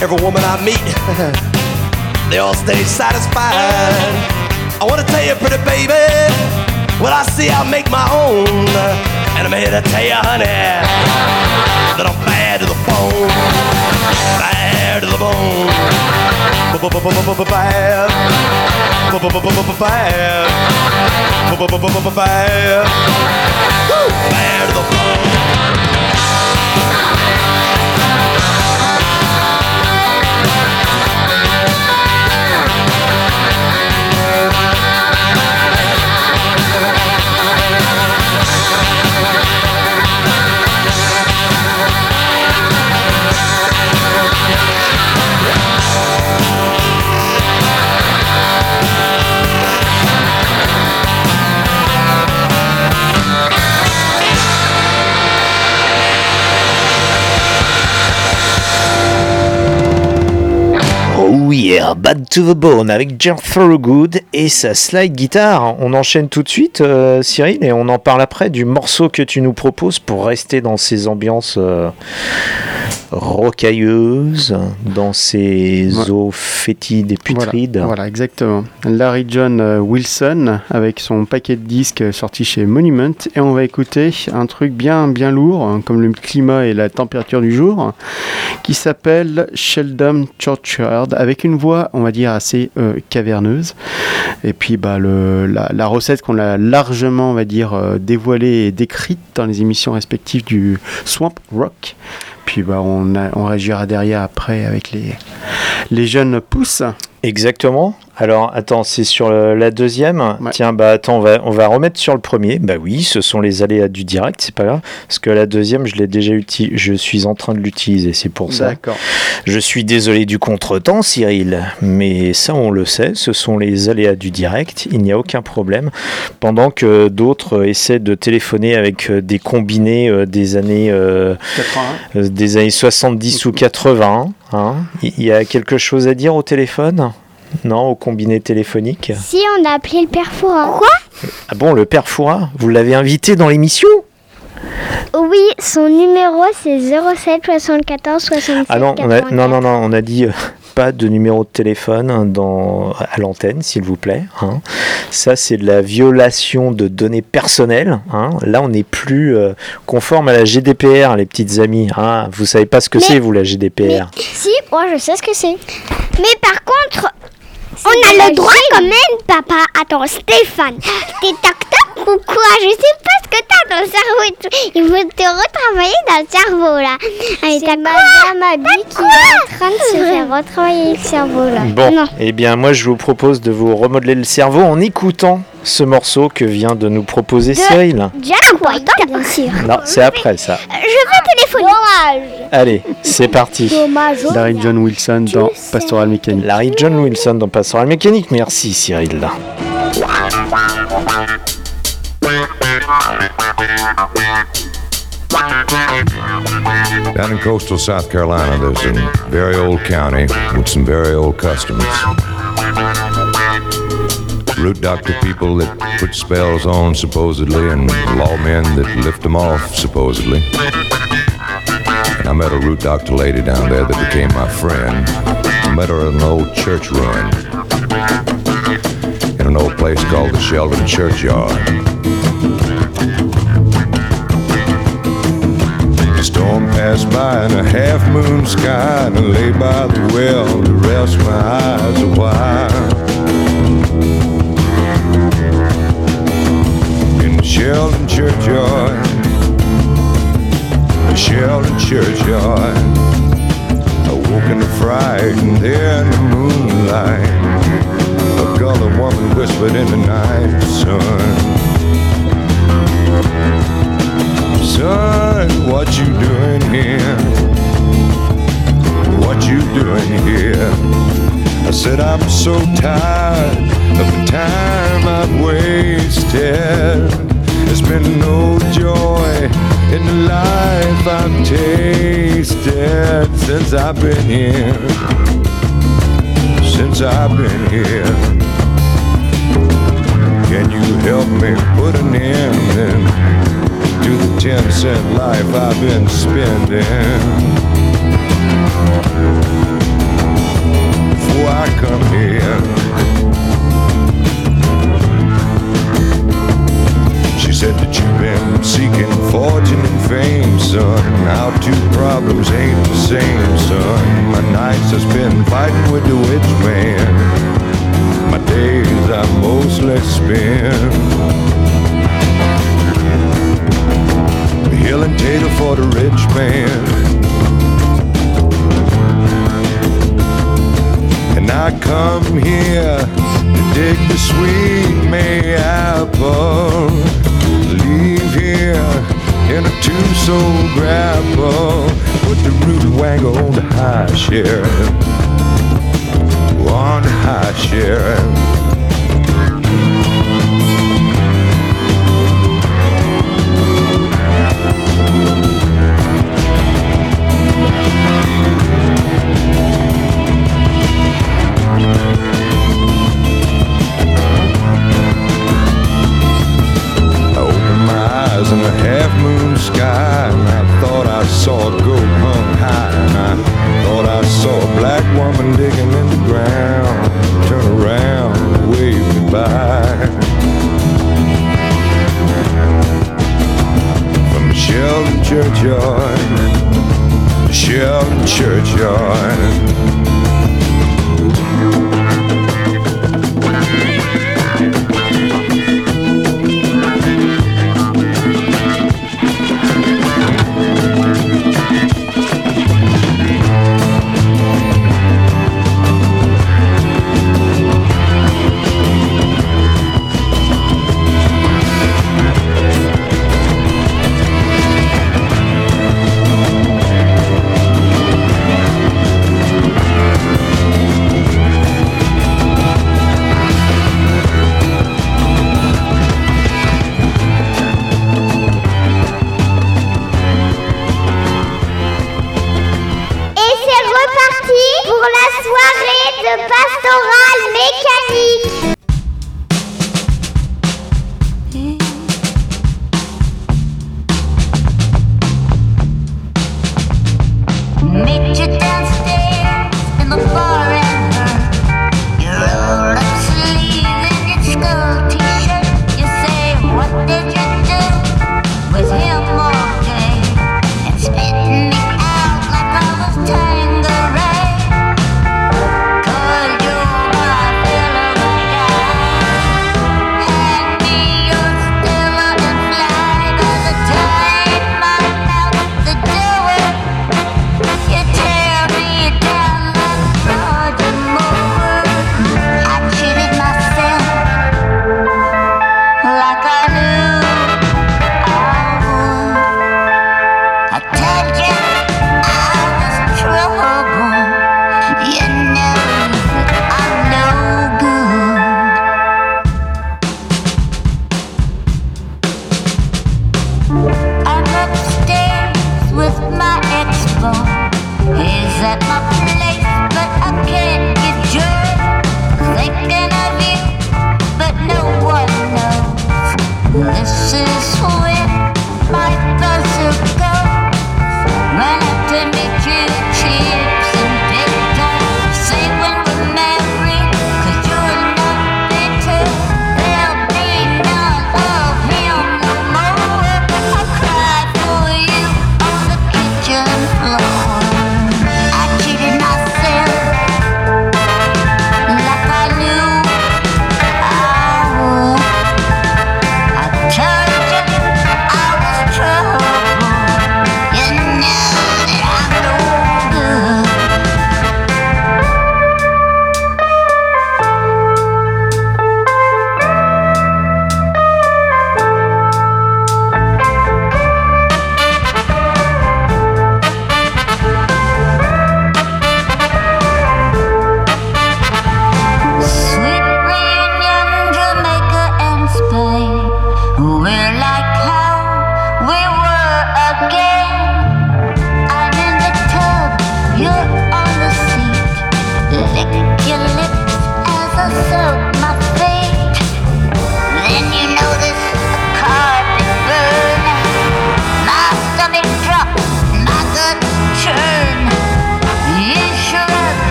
Every woman I meet, they all stay satisfied. I wanna tell you, pretty baby, what I see I make my own. And I'm here to tell you, honey, that I'm bad to the bone. Bad to the bone. Bad. Bad. Bad. To the bone. Oh yeah, Bad to the Bone avec Jeff Thorogood et sa slide guitare. On enchaîne tout de suite, euh, Cyril, et on en parle après du morceau que tu nous proposes pour rester dans ces ambiances euh, rocailleuses, dans ces Ouais. eaux fétides et putrides. Voilà, voilà, exactement. Larry John euh, Wilson avec son paquet de disques sorti chez Monument et on va écouter un truc bien bien lourd hein, comme le climat et la température du jour qui s'appelle Sheldon Churchyard avec une voix on va dire assez euh, caverneuse et puis bah le, la, recette qu'on a largement on va dire euh, dévoilée et décrite dans les émissions respectives du Swamp Rock puis bah on, a- on réagira derrière après avec les jeunes pousses. Exactement. Alors, attends, c'est sur la deuxième. Ouais. Tiens, bah attends, on va, on va remettre sur le premier. Bah oui, ce sont les aléas du direct, c'est pas grave. Parce que la deuxième, je l'ai déjà utilisé. Je suis en train de l'utiliser, c'est pour ça. D'accord. Je suis désolé du contretemps, Cyril, mais ça on le sait, ce sont les aléas du direct, il n'y a aucun problème. Pendant que d'autres essaient de téléphoner avec euh, des combinés euh, des années 81. euh, des années 70 ou 80, hein. il y a quelque chose à dire au téléphone? Non, au combiné téléphonique? Si on a appelé le père Fouras. Quoi? Ah bon, le père Foura, vous l'avez invité dans l'émission? Oui, son numéro c'est 07 74 67 Ah non, on a, 84. non, non, non, on a dit euh, pas de numéro de téléphone dans, à l'antenne, s'il vous plaît. hein. Ça, c'est de la violation de données personnelles. hein. Là, on n'est plus euh, conforme à la GDPR, les petites amies. hein. Vous savez pas ce que Mais- c'est, vous, la GDPR Si, moi je sais ce que c'est. Mais par contre, on a le droit quand même, papa. Attends, Stéphane, t'es toc Ou quoi Je sais pas ce que t'as dans le cerveau. et tout. Il faut te retravailler dans le cerveau là. T'as Madame Abby qui quoi est en train de se faire retravailler le cerveau là. Bon, Non. eh bien moi je vous propose de vous remodeler le cerveau en écoutant ce morceau que vient de nous proposer Cyril. Jack White. Bien sûr. Non, c'est après ça. Je vais téléphoner. Dommage. Allez, c'est parti. Dommage. Larry John Wilson dans Pastoral Mécanique. Larry John Wilson dans Pastoral Mécanique. Merci Cyril. Down in coastal South Carolina, there's a very old county with some very old customs. Root doctor people that put spells on, supposedly, and lawmen that lift them off, supposedly. And I met a root doctor lady down there that became my friend. I met her in an old church ruin in an old place called the Sheldon Churchyard. The storm passed by in a half moon sky, and I lay by the well to rest my eyes a while. In the Sheldon Churchyard, the Sheldon Churchyard, I woke in a fright, and there in the moonlight, a colored woman whispered in the night, son. Son, what you doing here? What you doing here? I said, I'm so tired of the time I've wasted. There's been no joy in the life I've tasted since I've been here. Since I've been here. Can you help me put an end then? 10 cent life I've been spending. Man. And I come here to dig the sweet May apple. Leave here in a two-soul grapple. Put the root wangle on the high sheriff. On the high sheriff. Pastoral mécanique.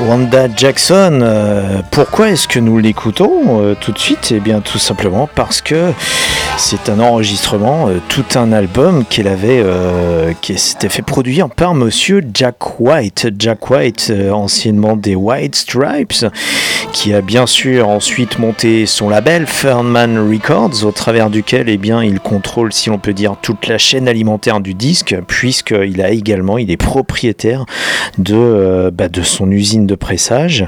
Wanda Jackson, euh, pourquoi est-ce que nous l'écoutons euh, tout de suite? Eh bien tout simplement parce que c'est un enregistrement, euh, tout un album qu'elle avait, euh, qui s'était fait produire par monsieur Jack White. Jack White, euh, anciennement des White Stripes, qui a bien sûr ensuite monté son label Fernman Records, au travers duquel eh bien, il contrôle, si l'on peut dire, toute la chaîne alimentaire du disque, puisqu'il a également, il est propriétaire de, bah, de son usine de pressage.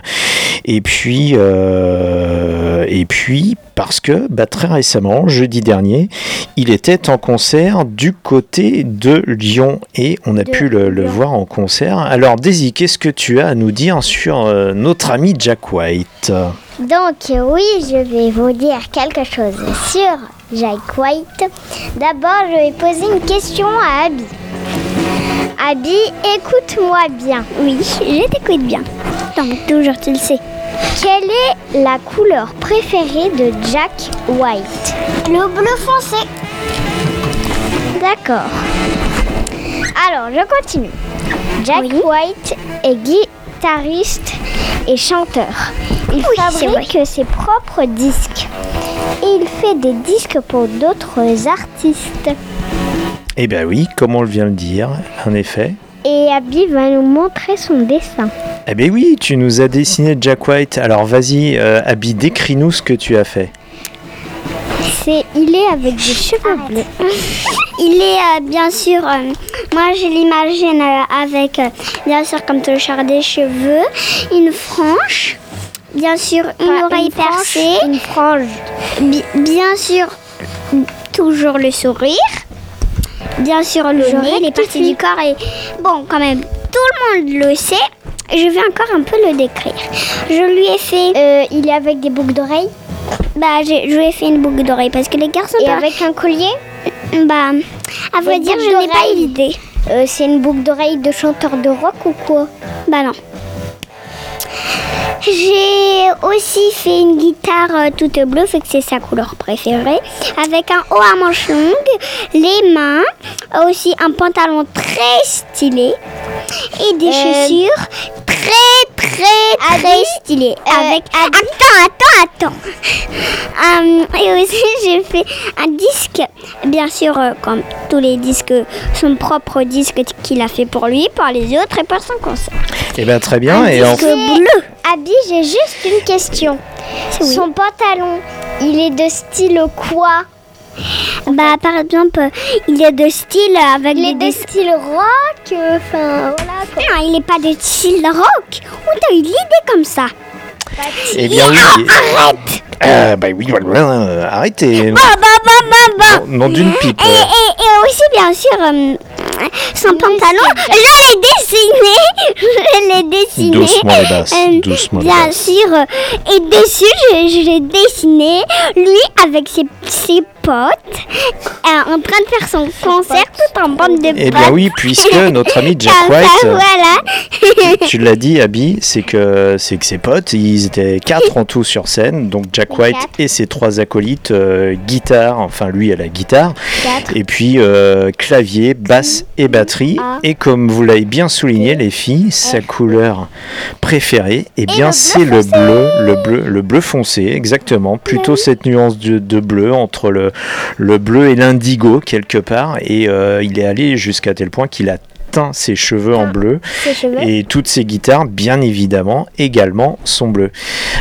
Et puis, et puis parce que bah, très récemment, jeudi dernier, il était en concert du côté de Lyon et on a De pu le, voir en concert. Alors Daisy, qu'est-ce que tu as à nous dire sur euh, notre ami Jack White? Donc oui, je vais vous dire quelque chose sur Jack White. D'abord, je vais poser une question à Abby. Abby, écoute-moi bien. Oui, je t'écoute bien. Donc toujours tu le sais. Quelle est la couleur préférée de Jack White? Le bleu foncé. D'accord. Alors, je continue. Jack White est guitariste et chanteur. Il fabrique ses propres disques. Et il fait des disques pour d'autres artistes. Eh bien oui, comme on vient de le dire, en effet. Et Abby va nous montrer son dessin. Eh bien oui, tu nous as dessiné Jack White. Alors vas-y, euh, Abby, décris-nous ce que tu as fait. C'est, il est avec des cheveux bleus. Il est euh, bien sûr, euh, moi je l'imagine euh, avec, euh, bien sûr comme toujours des cheveux, une frange, bien sûr une oreille percée, une frange, bien sûr toujours le sourire, bien sûr le, nez, les parties du corps et bon quand même tout le monde le sait. Je vais encore un peu le décrire. Je lui ai fait, euh, il est avec des boucles d'oreilles. Bah, je lui ai fait une boucle d'oreille parce que les garçons. Et avec un collier Bah, à vrai dire, je n'ai pas d'oreilles. idée. Euh, c'est une boucle d'oreille de chanteur de rock ou quoi? Bah non. J'ai aussi fait une guitare euh, toute bleue, fait que c'est sa couleur préférée, avec un haut à manches longues, les mains, euh, aussi un pantalon très stylé et des chaussures très très très stylées. Avec attends attends attends. Euh, et aussi j'ai fait un disque, bien sûr euh, comme tous les disques, son propre disque qu'il a fait pour lui, par les autres et par son concert. Eh bien, très bien. Et en- bleu. Abby, j'ai juste une question. Son pantalon, il est de style quoi? Bah par exemple, il est de style avec Il est des de style rock, euh, enfin voilà. quoi. Non, il n'est pas de style rock. Où t'as eu l'idée comme ça Eh bien, oui. Arrête Euh, bah oui, voilà, arrêtez. Bah bah bah bah bah Nom nom d'une pipe. Et, et, et aussi, bien sûr, euh, son pantalon, je l'ai dessiné. Je l'ai dessiné. Doucement les basses, Euh, les Bien basses. sûr. euh, Et dessus, je, je l'ai dessiné, lui avec ses, ses potes, euh, en train de faire son concert tout en bande de potes. Eh bien oui, puisque notre ami Jack ça, White, euh, voilà. tu l'as dit, Abby, c'est que c'est que ses potes, ils étaient quatre en tout sur scène, donc Jack White et ses trois acolytes, euh, guitare, enfin lui à la guitare, Quatre. et puis euh, clavier, basse et batterie. Et comme vous l'avez bien souligné, les filles, sa couleur préférée, eh bien c'est le bleu, le bleu, le bleu foncé, exactement, plutôt cette nuance de, de bleu entre le, le bleu et l'indigo quelque part, et euh, il est allé jusqu'à tel point qu'il a teint ses cheveux en bleu Ses cheveux. et toutes ses guitares, bien évidemment, également sont bleues.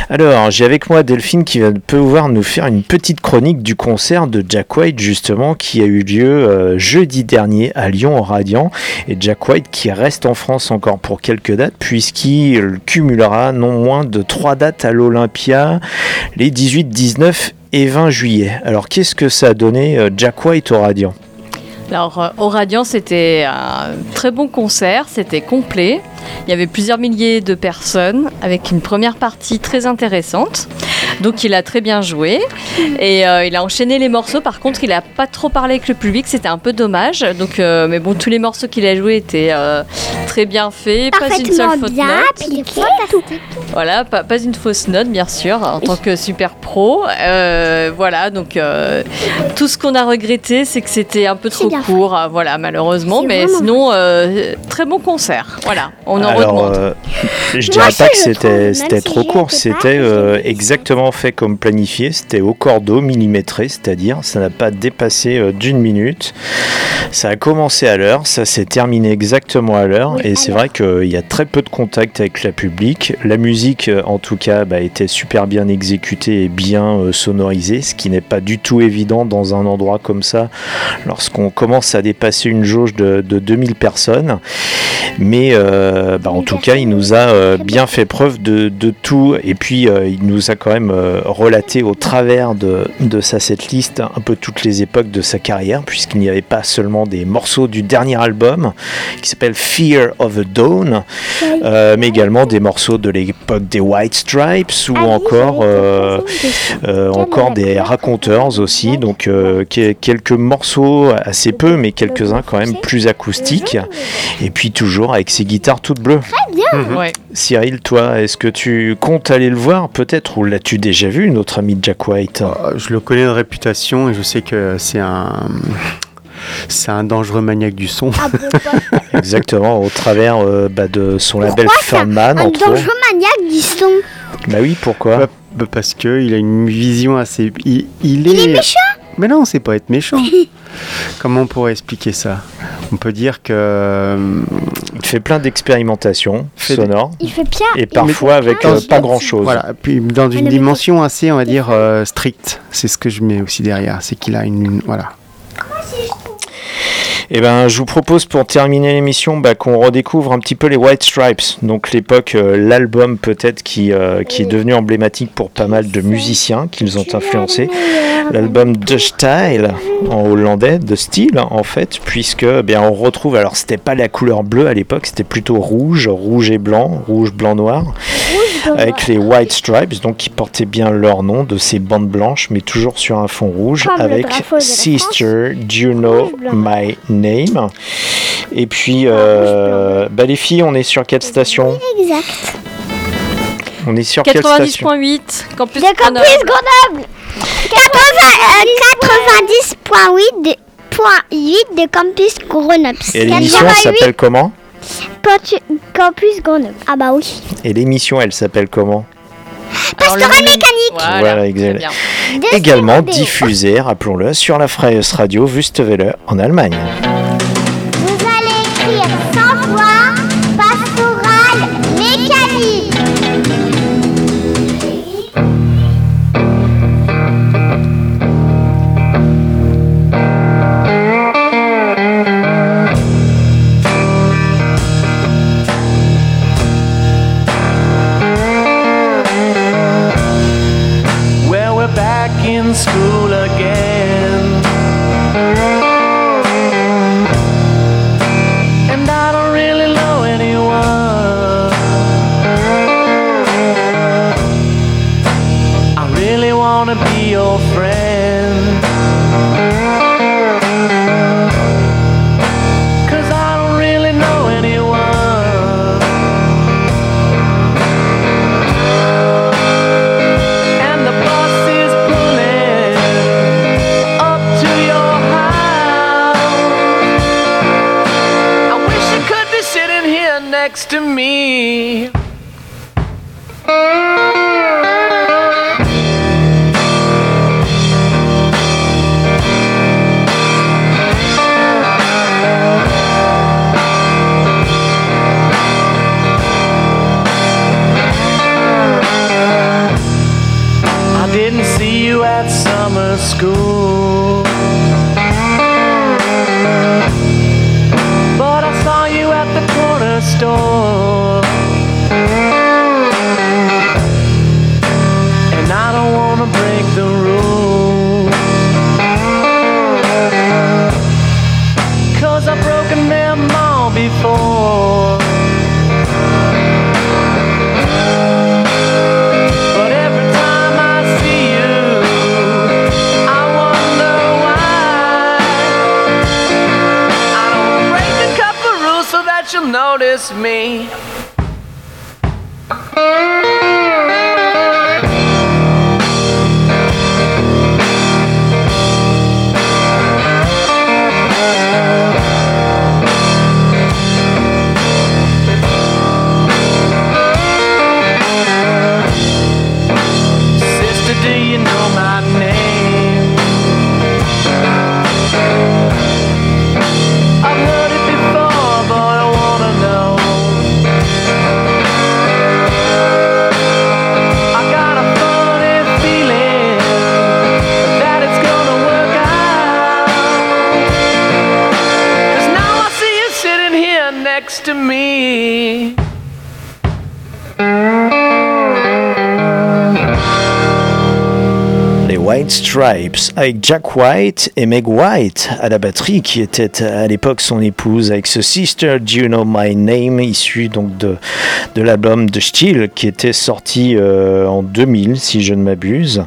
Alors, j'ai avec moi Delphine qui va pouvoir nous faire une petite chronique du concert de Jack White, justement, qui a eu lieu euh, jeudi dernier à Lyon, au Radiant. Et Jack White qui reste en France encore pour quelques dates, puisqu'il cumulera non moins de trois dates à l'Olympia, les 18, 19 et 20 juillet. Alors, qu'est-ce que ça a donné euh, Jack White au Radiant? Alors, euh, au Radiant, c'était un très bon concert, c'était complet. Il y avait plusieurs milliers de personnes avec une première partie très intéressante. Donc, il a très bien joué et euh, il a enchaîné les morceaux. Par contre, il n'a pas trop parlé avec le public, c'était un peu dommage. Donc, euh, mais bon, tous les morceaux qu'il a joués étaient euh, très bien faits, pas une seule faute bien note. tout. Voilà, pas, pas une fausse note, bien sûr, en tant que super pro. Voilà, donc tout ce qu'on a regretté, c'est que c'était un peu trop bien court, euh, voilà, malheureusement. Mais sinon, euh, très bon concert. Voilà, on en Alors, redemande. euh, je dirais pas que c'était si trop court, c'était euh, exactement fait comme planifié, c'était au cordeau, millimétré, c'est-à-dire ça n'a pas dépassé euh, d'une minute. Ça a commencé à l'heure, ça s'est terminé exactement à l'heure, Oui, et c'est vrai qu'il y a très peu de contact avec la public. La musique, en tout cas, bah, était super bien exécutée et bien euh, sonorisée, ce qui n'est pas du tout évident dans un endroit comme ça, lorsqu'on commence à dépasser une jauge de, de 2000 personnes. Mais euh, bah, en tout cas, il nous a euh, bien fait preuve de, de tout. Et puis, euh, il nous a quand même relaté au travers de, de sa setlist un peu toutes les époques de sa carrière, puisqu'il n'y avait pas seulement des morceaux du dernier album qui s'appelle Fear of the Dawn, euh, mais également des morceaux de l'époque des White Stripes ou encore, euh, euh, encore des raconteurs aussi. Donc, que- quelques morceaux assez peu, mais quelques-uns quand même plus acoustiques. Et puis toujours avec ses guitares toutes bleues. Très bien. Ouais. Cyril, toi, est-ce que tu comptes aller le voir peut-être ou l'as-tu déjà vu, notre ami Jack White? Euh, Je le connais de réputation et je sais que c'est un. C'est un dangereux maniaque du son. Ah, Exactement, au travers euh, bah, de son label Furman, Un entre dangereux maniaque du son. Bah oui, pourquoi? Bah, bah, parce que il a une vision assez. Il, il Il est est. méchant Mais non, c'est pas être méchant. Comment on pourrait expliquer ça? On peut dire que. euh, Il fait plein d'expérimentations sonores Il fait bien. et parfois avec euh, pas grand-chose. Voilà, puis dans une dimension assez, on va dire, euh, stricte. C'est ce que je mets aussi derrière. C'est qu'il a une, une- Voilà. Eh ben, je vous propose pour terminer l'émission bah, qu'on redécouvre un petit peu les White Stripes, donc l'époque, euh, l'album peut-être qui, euh, qui est devenu emblématique pour pas mal de musiciens qu'ils ont influencé. L'album The Style en hollandais, de style en fait, puisque eh bien on retrouve, alors c'était pas la couleur bleue à l'époque, c'était plutôt rouge, rouge et blanc, rouge, blanc, noir, avec les White Stripes, donc qui portaient bien leur nom de ces bandes blanches, mais toujours sur un fond rouge, Comme le avec Sister, Do You Know My Name. Et puis, euh, bah, les filles, on est sur quelle station Exact. On est sur quelle station 90.8, Campus De Grenoble. Campus Grenoble 80, euh, 90.8 de, point 8 de Campus Grenoble. Et l'émission 88, s'appelle comment? Campus Grenoble. Ah bah oui. Et l'émission, elle s'appelle comment? Pastoral mécanique. Voilà, Voilà. Également diffusée, rappelons-le, sur la Freies Radio Wüstewelle en Allemagne. Vous allez écrire you'll notice me. Avec Jack White et Meg White à la batterie qui était à l'époque son épouse avec ce Sister Do You Know My Name issu donc de, de l'album de Steel qui était sorti euh, en 2000 si je ne m'abuse.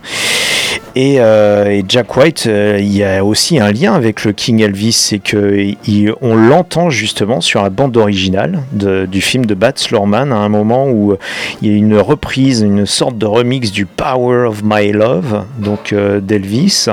Et, euh, et Jack White, euh, il y a aussi un lien avec le King Elvis, c'est que il- on l'entend justement sur la bande originale du film de Baz Luhrmann à un moment où euh, il y a une reprise, une sorte de remix du Power of My Love, donc d'Elvis,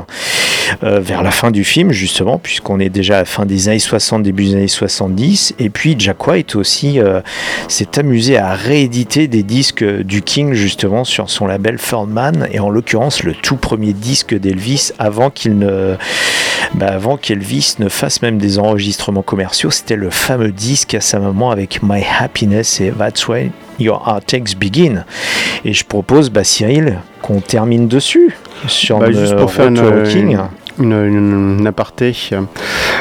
euh, vers la fin du film justement, puisqu'on est déjà à la fin des années 60, début des années 70. Et puis Jack White aussi euh, s'est amusé à rééditer des disques du King justement sur son label Ferdman, et en l'occurrence le tout premier disque d'Elvis avant qu'il ne, bah, avant qu'Elvis ne fasse même des enregistrements commerciaux, c'était le fameux disque à sa maman avec My Happiness et That's Why Your Heartaches Begin. Et je propose, bah, Cyril, qu'on termine dessus sur Bah, le juste pour faire une, retour au King. Une, une- une aparté,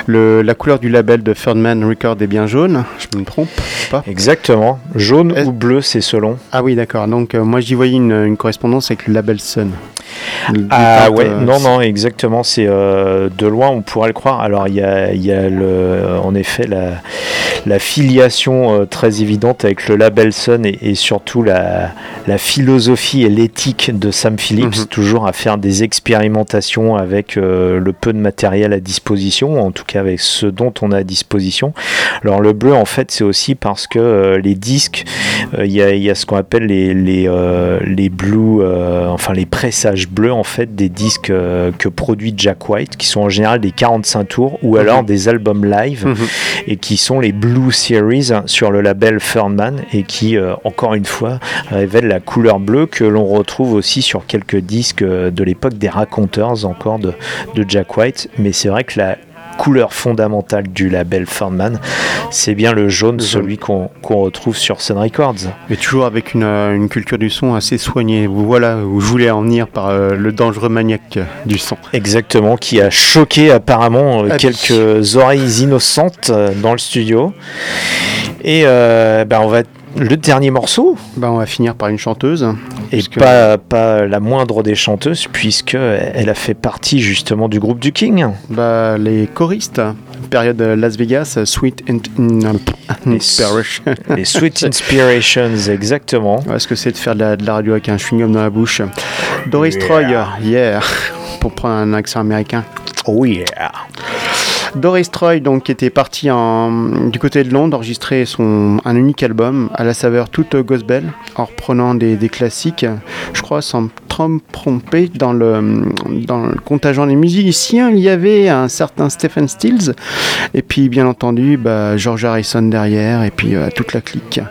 le, la couleur du label de Ferdman Record est bien jaune, je me trompe pas Exactement, jaune ou bleu, c'est selon. Ah oui, d'accord. Donc euh, moi j'y voyais une, une correspondance avec le label Sun. Le- Ah ouais, euh, non, non, exactement. C'est euh, de loin, on pourrait le croire. Alors il y a, y a le, en effet la, la filiation très évidente avec le label Sun et, et surtout la, la philosophie et l'éthique de Sam Phillips, Mhm. toujours à faire des expérimentations avec le, le peu de matériel à disposition, en tout cas avec ce dont on a à disposition. Alors le bleu, en fait, c'est aussi parce que euh, les disques, euh, il y, a, il y a ce qu'on appelle les, les, euh, les blue, euh, enfin les pressages bleus, en fait, des disques euh, que produit Jack White, qui sont en général des 45 tours ou alors des albums live et qui sont les Blue Series sur le label Fernman et qui, euh, encore une fois, révèlent la couleur bleue que l'on retrouve aussi sur quelques disques euh, de l'époque des raconteurs encore de, de Jack White. Mais c'est vrai que la couleur fondamentale du label Fernman, c'est bien le jaune, celui qu'on retrouve sur Sun Records. Mais toujours avec une, euh, une culture du son assez soignée. Voilà où je voulais en venir par euh, le dangereux maniaque du son. Exactement, qui a choqué apparemment euh, Ah, quelques oreilles innocentes euh, dans le studio. Et ben, on va le dernier morceau. Bah, on va finir par une chanteuse. Et que- pas, pas la moindre des chanteuses, puisque elle a fait partie justement du groupe du King. Bah, les choristes, période Las Vegas, Sweet and Inspiration. Les Sweet Inspirations, exactement. Est-ce que c'est de faire de la, de la radio avec un chewing-gum dans la bouche? Doris Yeah. Troy, yeah, pour prendre un accent américain. Oh yeah. Doris Troy, donc, qui était partie en, du côté de Londres, enregistrer son, un unique album à la saveur toute gospel, en reprenant des, des classiques, je crois, sans tromper, dans le, dans le contingent des musiciens, il y avait un certain Stephen Stills, et puis, bien entendu, bah, George Harrison derrière, et puis euh, toute la clique.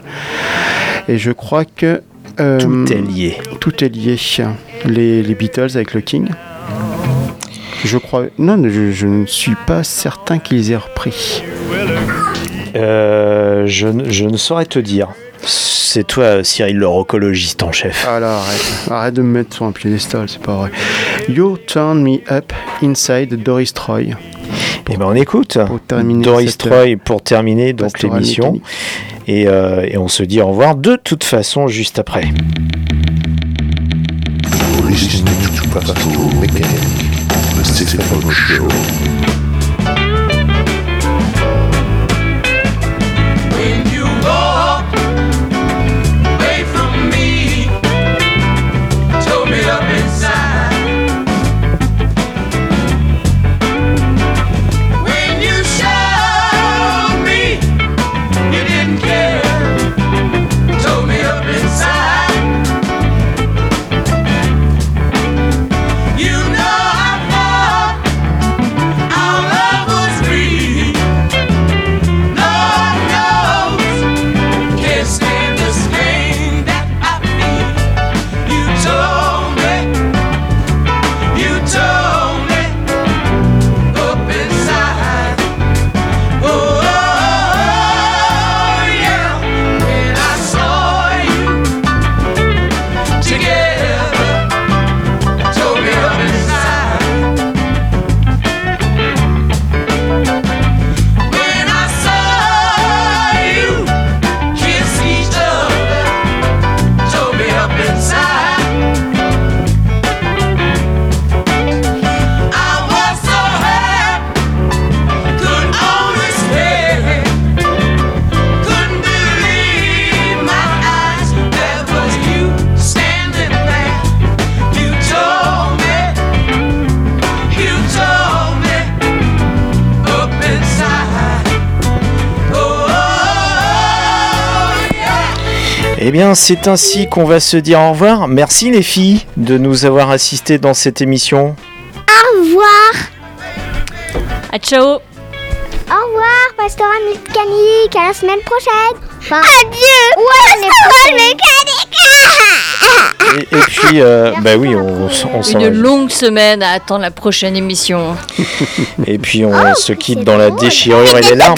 Et je crois que... euh, Tout est lié. Tout est lié. Les, les Beatles avec le King. Je crois. Non, je, je ne suis pas certain qu'ils aient repris. Euh, je, ne- je ne saurais te dire. C'est toi, Cyril, le rocologiste en chef. Alors arrête, arrête de me mettre sur un piédestal, c'est pas vrai. You Turn Me Up Inside Doris Troy. Et ben on écoute terminer Doris cette, Troy pour terminer donc l'émission. Et, euh, et on se dit au revoir de toute façon juste après. Steve Show. Eh bien, c'est ainsi qu'on va se dire au revoir. Merci les filles de nous avoir assistés dans cette émission. Au revoir. À ciao Au revoir, Pastoral Mécanique. À la semaine prochaine. Adieu. Ouais, Pastoral Mécanique. Et, et puis, euh, bah oui, on, on s'en Une longue semaine à attendre la prochaine émission. Et puis on se quitte dans la déchirure et les larmes.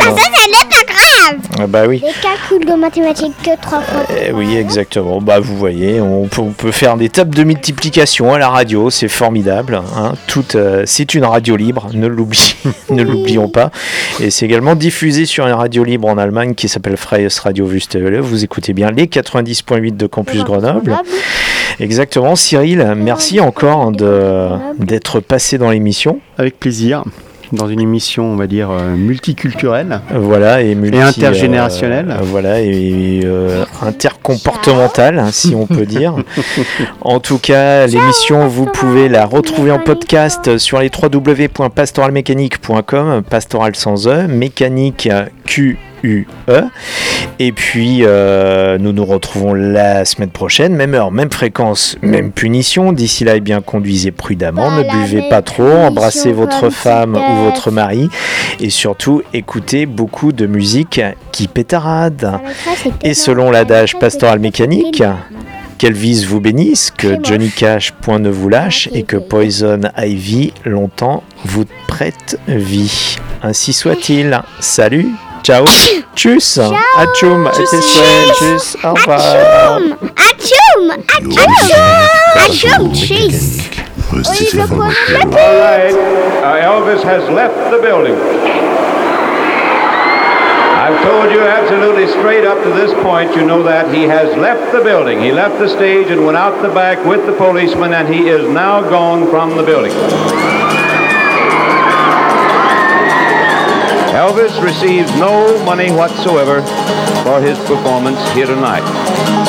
Grave. Ah bah oui. Les calculs de mathématiques que trois fois. Eh oui, exactement. Bah, vous voyez, on peut, on peut faire des tables de multiplication à la radio, c'est formidable. hein. Euh, c'est une radio libre, ne l'oublions pas. Et c'est également diffusé sur une radio libre en Allemagne qui s'appelle Freies Radio Wüstewelle. Vous écoutez bien les 90.8 de Campus Grenoble. Exactement. Cyril, merci encore de- d'être passé dans l'émission. Avec plaisir. Dans une émission, on va dire, euh, multiculturelle. Voilà, et, multi, Et intergénérationnelle. euh, voilà, et euh, intercomportementale, hein, si on peut dire. En tout cas, l'émission, vous pouvez la retrouver en podcast sur les www.pastoralmécanique.com, pastoral sans E, mécanique Q. U E. Et puis, euh, nous nous retrouvons la semaine prochaine, même heure, même fréquence, même punition. D'ici là, eh bien, conduisez prudemment, ne buvez pas trop, embrassez votre femme ou votre mari, et surtout, écoutez beaucoup de musique qui pétarade. Et selon l'adage pastoral mécanique, qu'Elvis vous bénisse, que Johnny Cash point ne vous lâche et que Poison Ivy longtemps vous prête vie. Ainsi soit-il. Salut, ciao, tchuss, atchoum, à tes souhaits, tchuss, Stephen All right, uh, Elvis has left the building. I've told you absolutely straight up to this point, you know that he has left the building. He left the stage and went out the back with the policeman, and he is now gone from the building. Elvis receives no money whatsoever for his performance here tonight.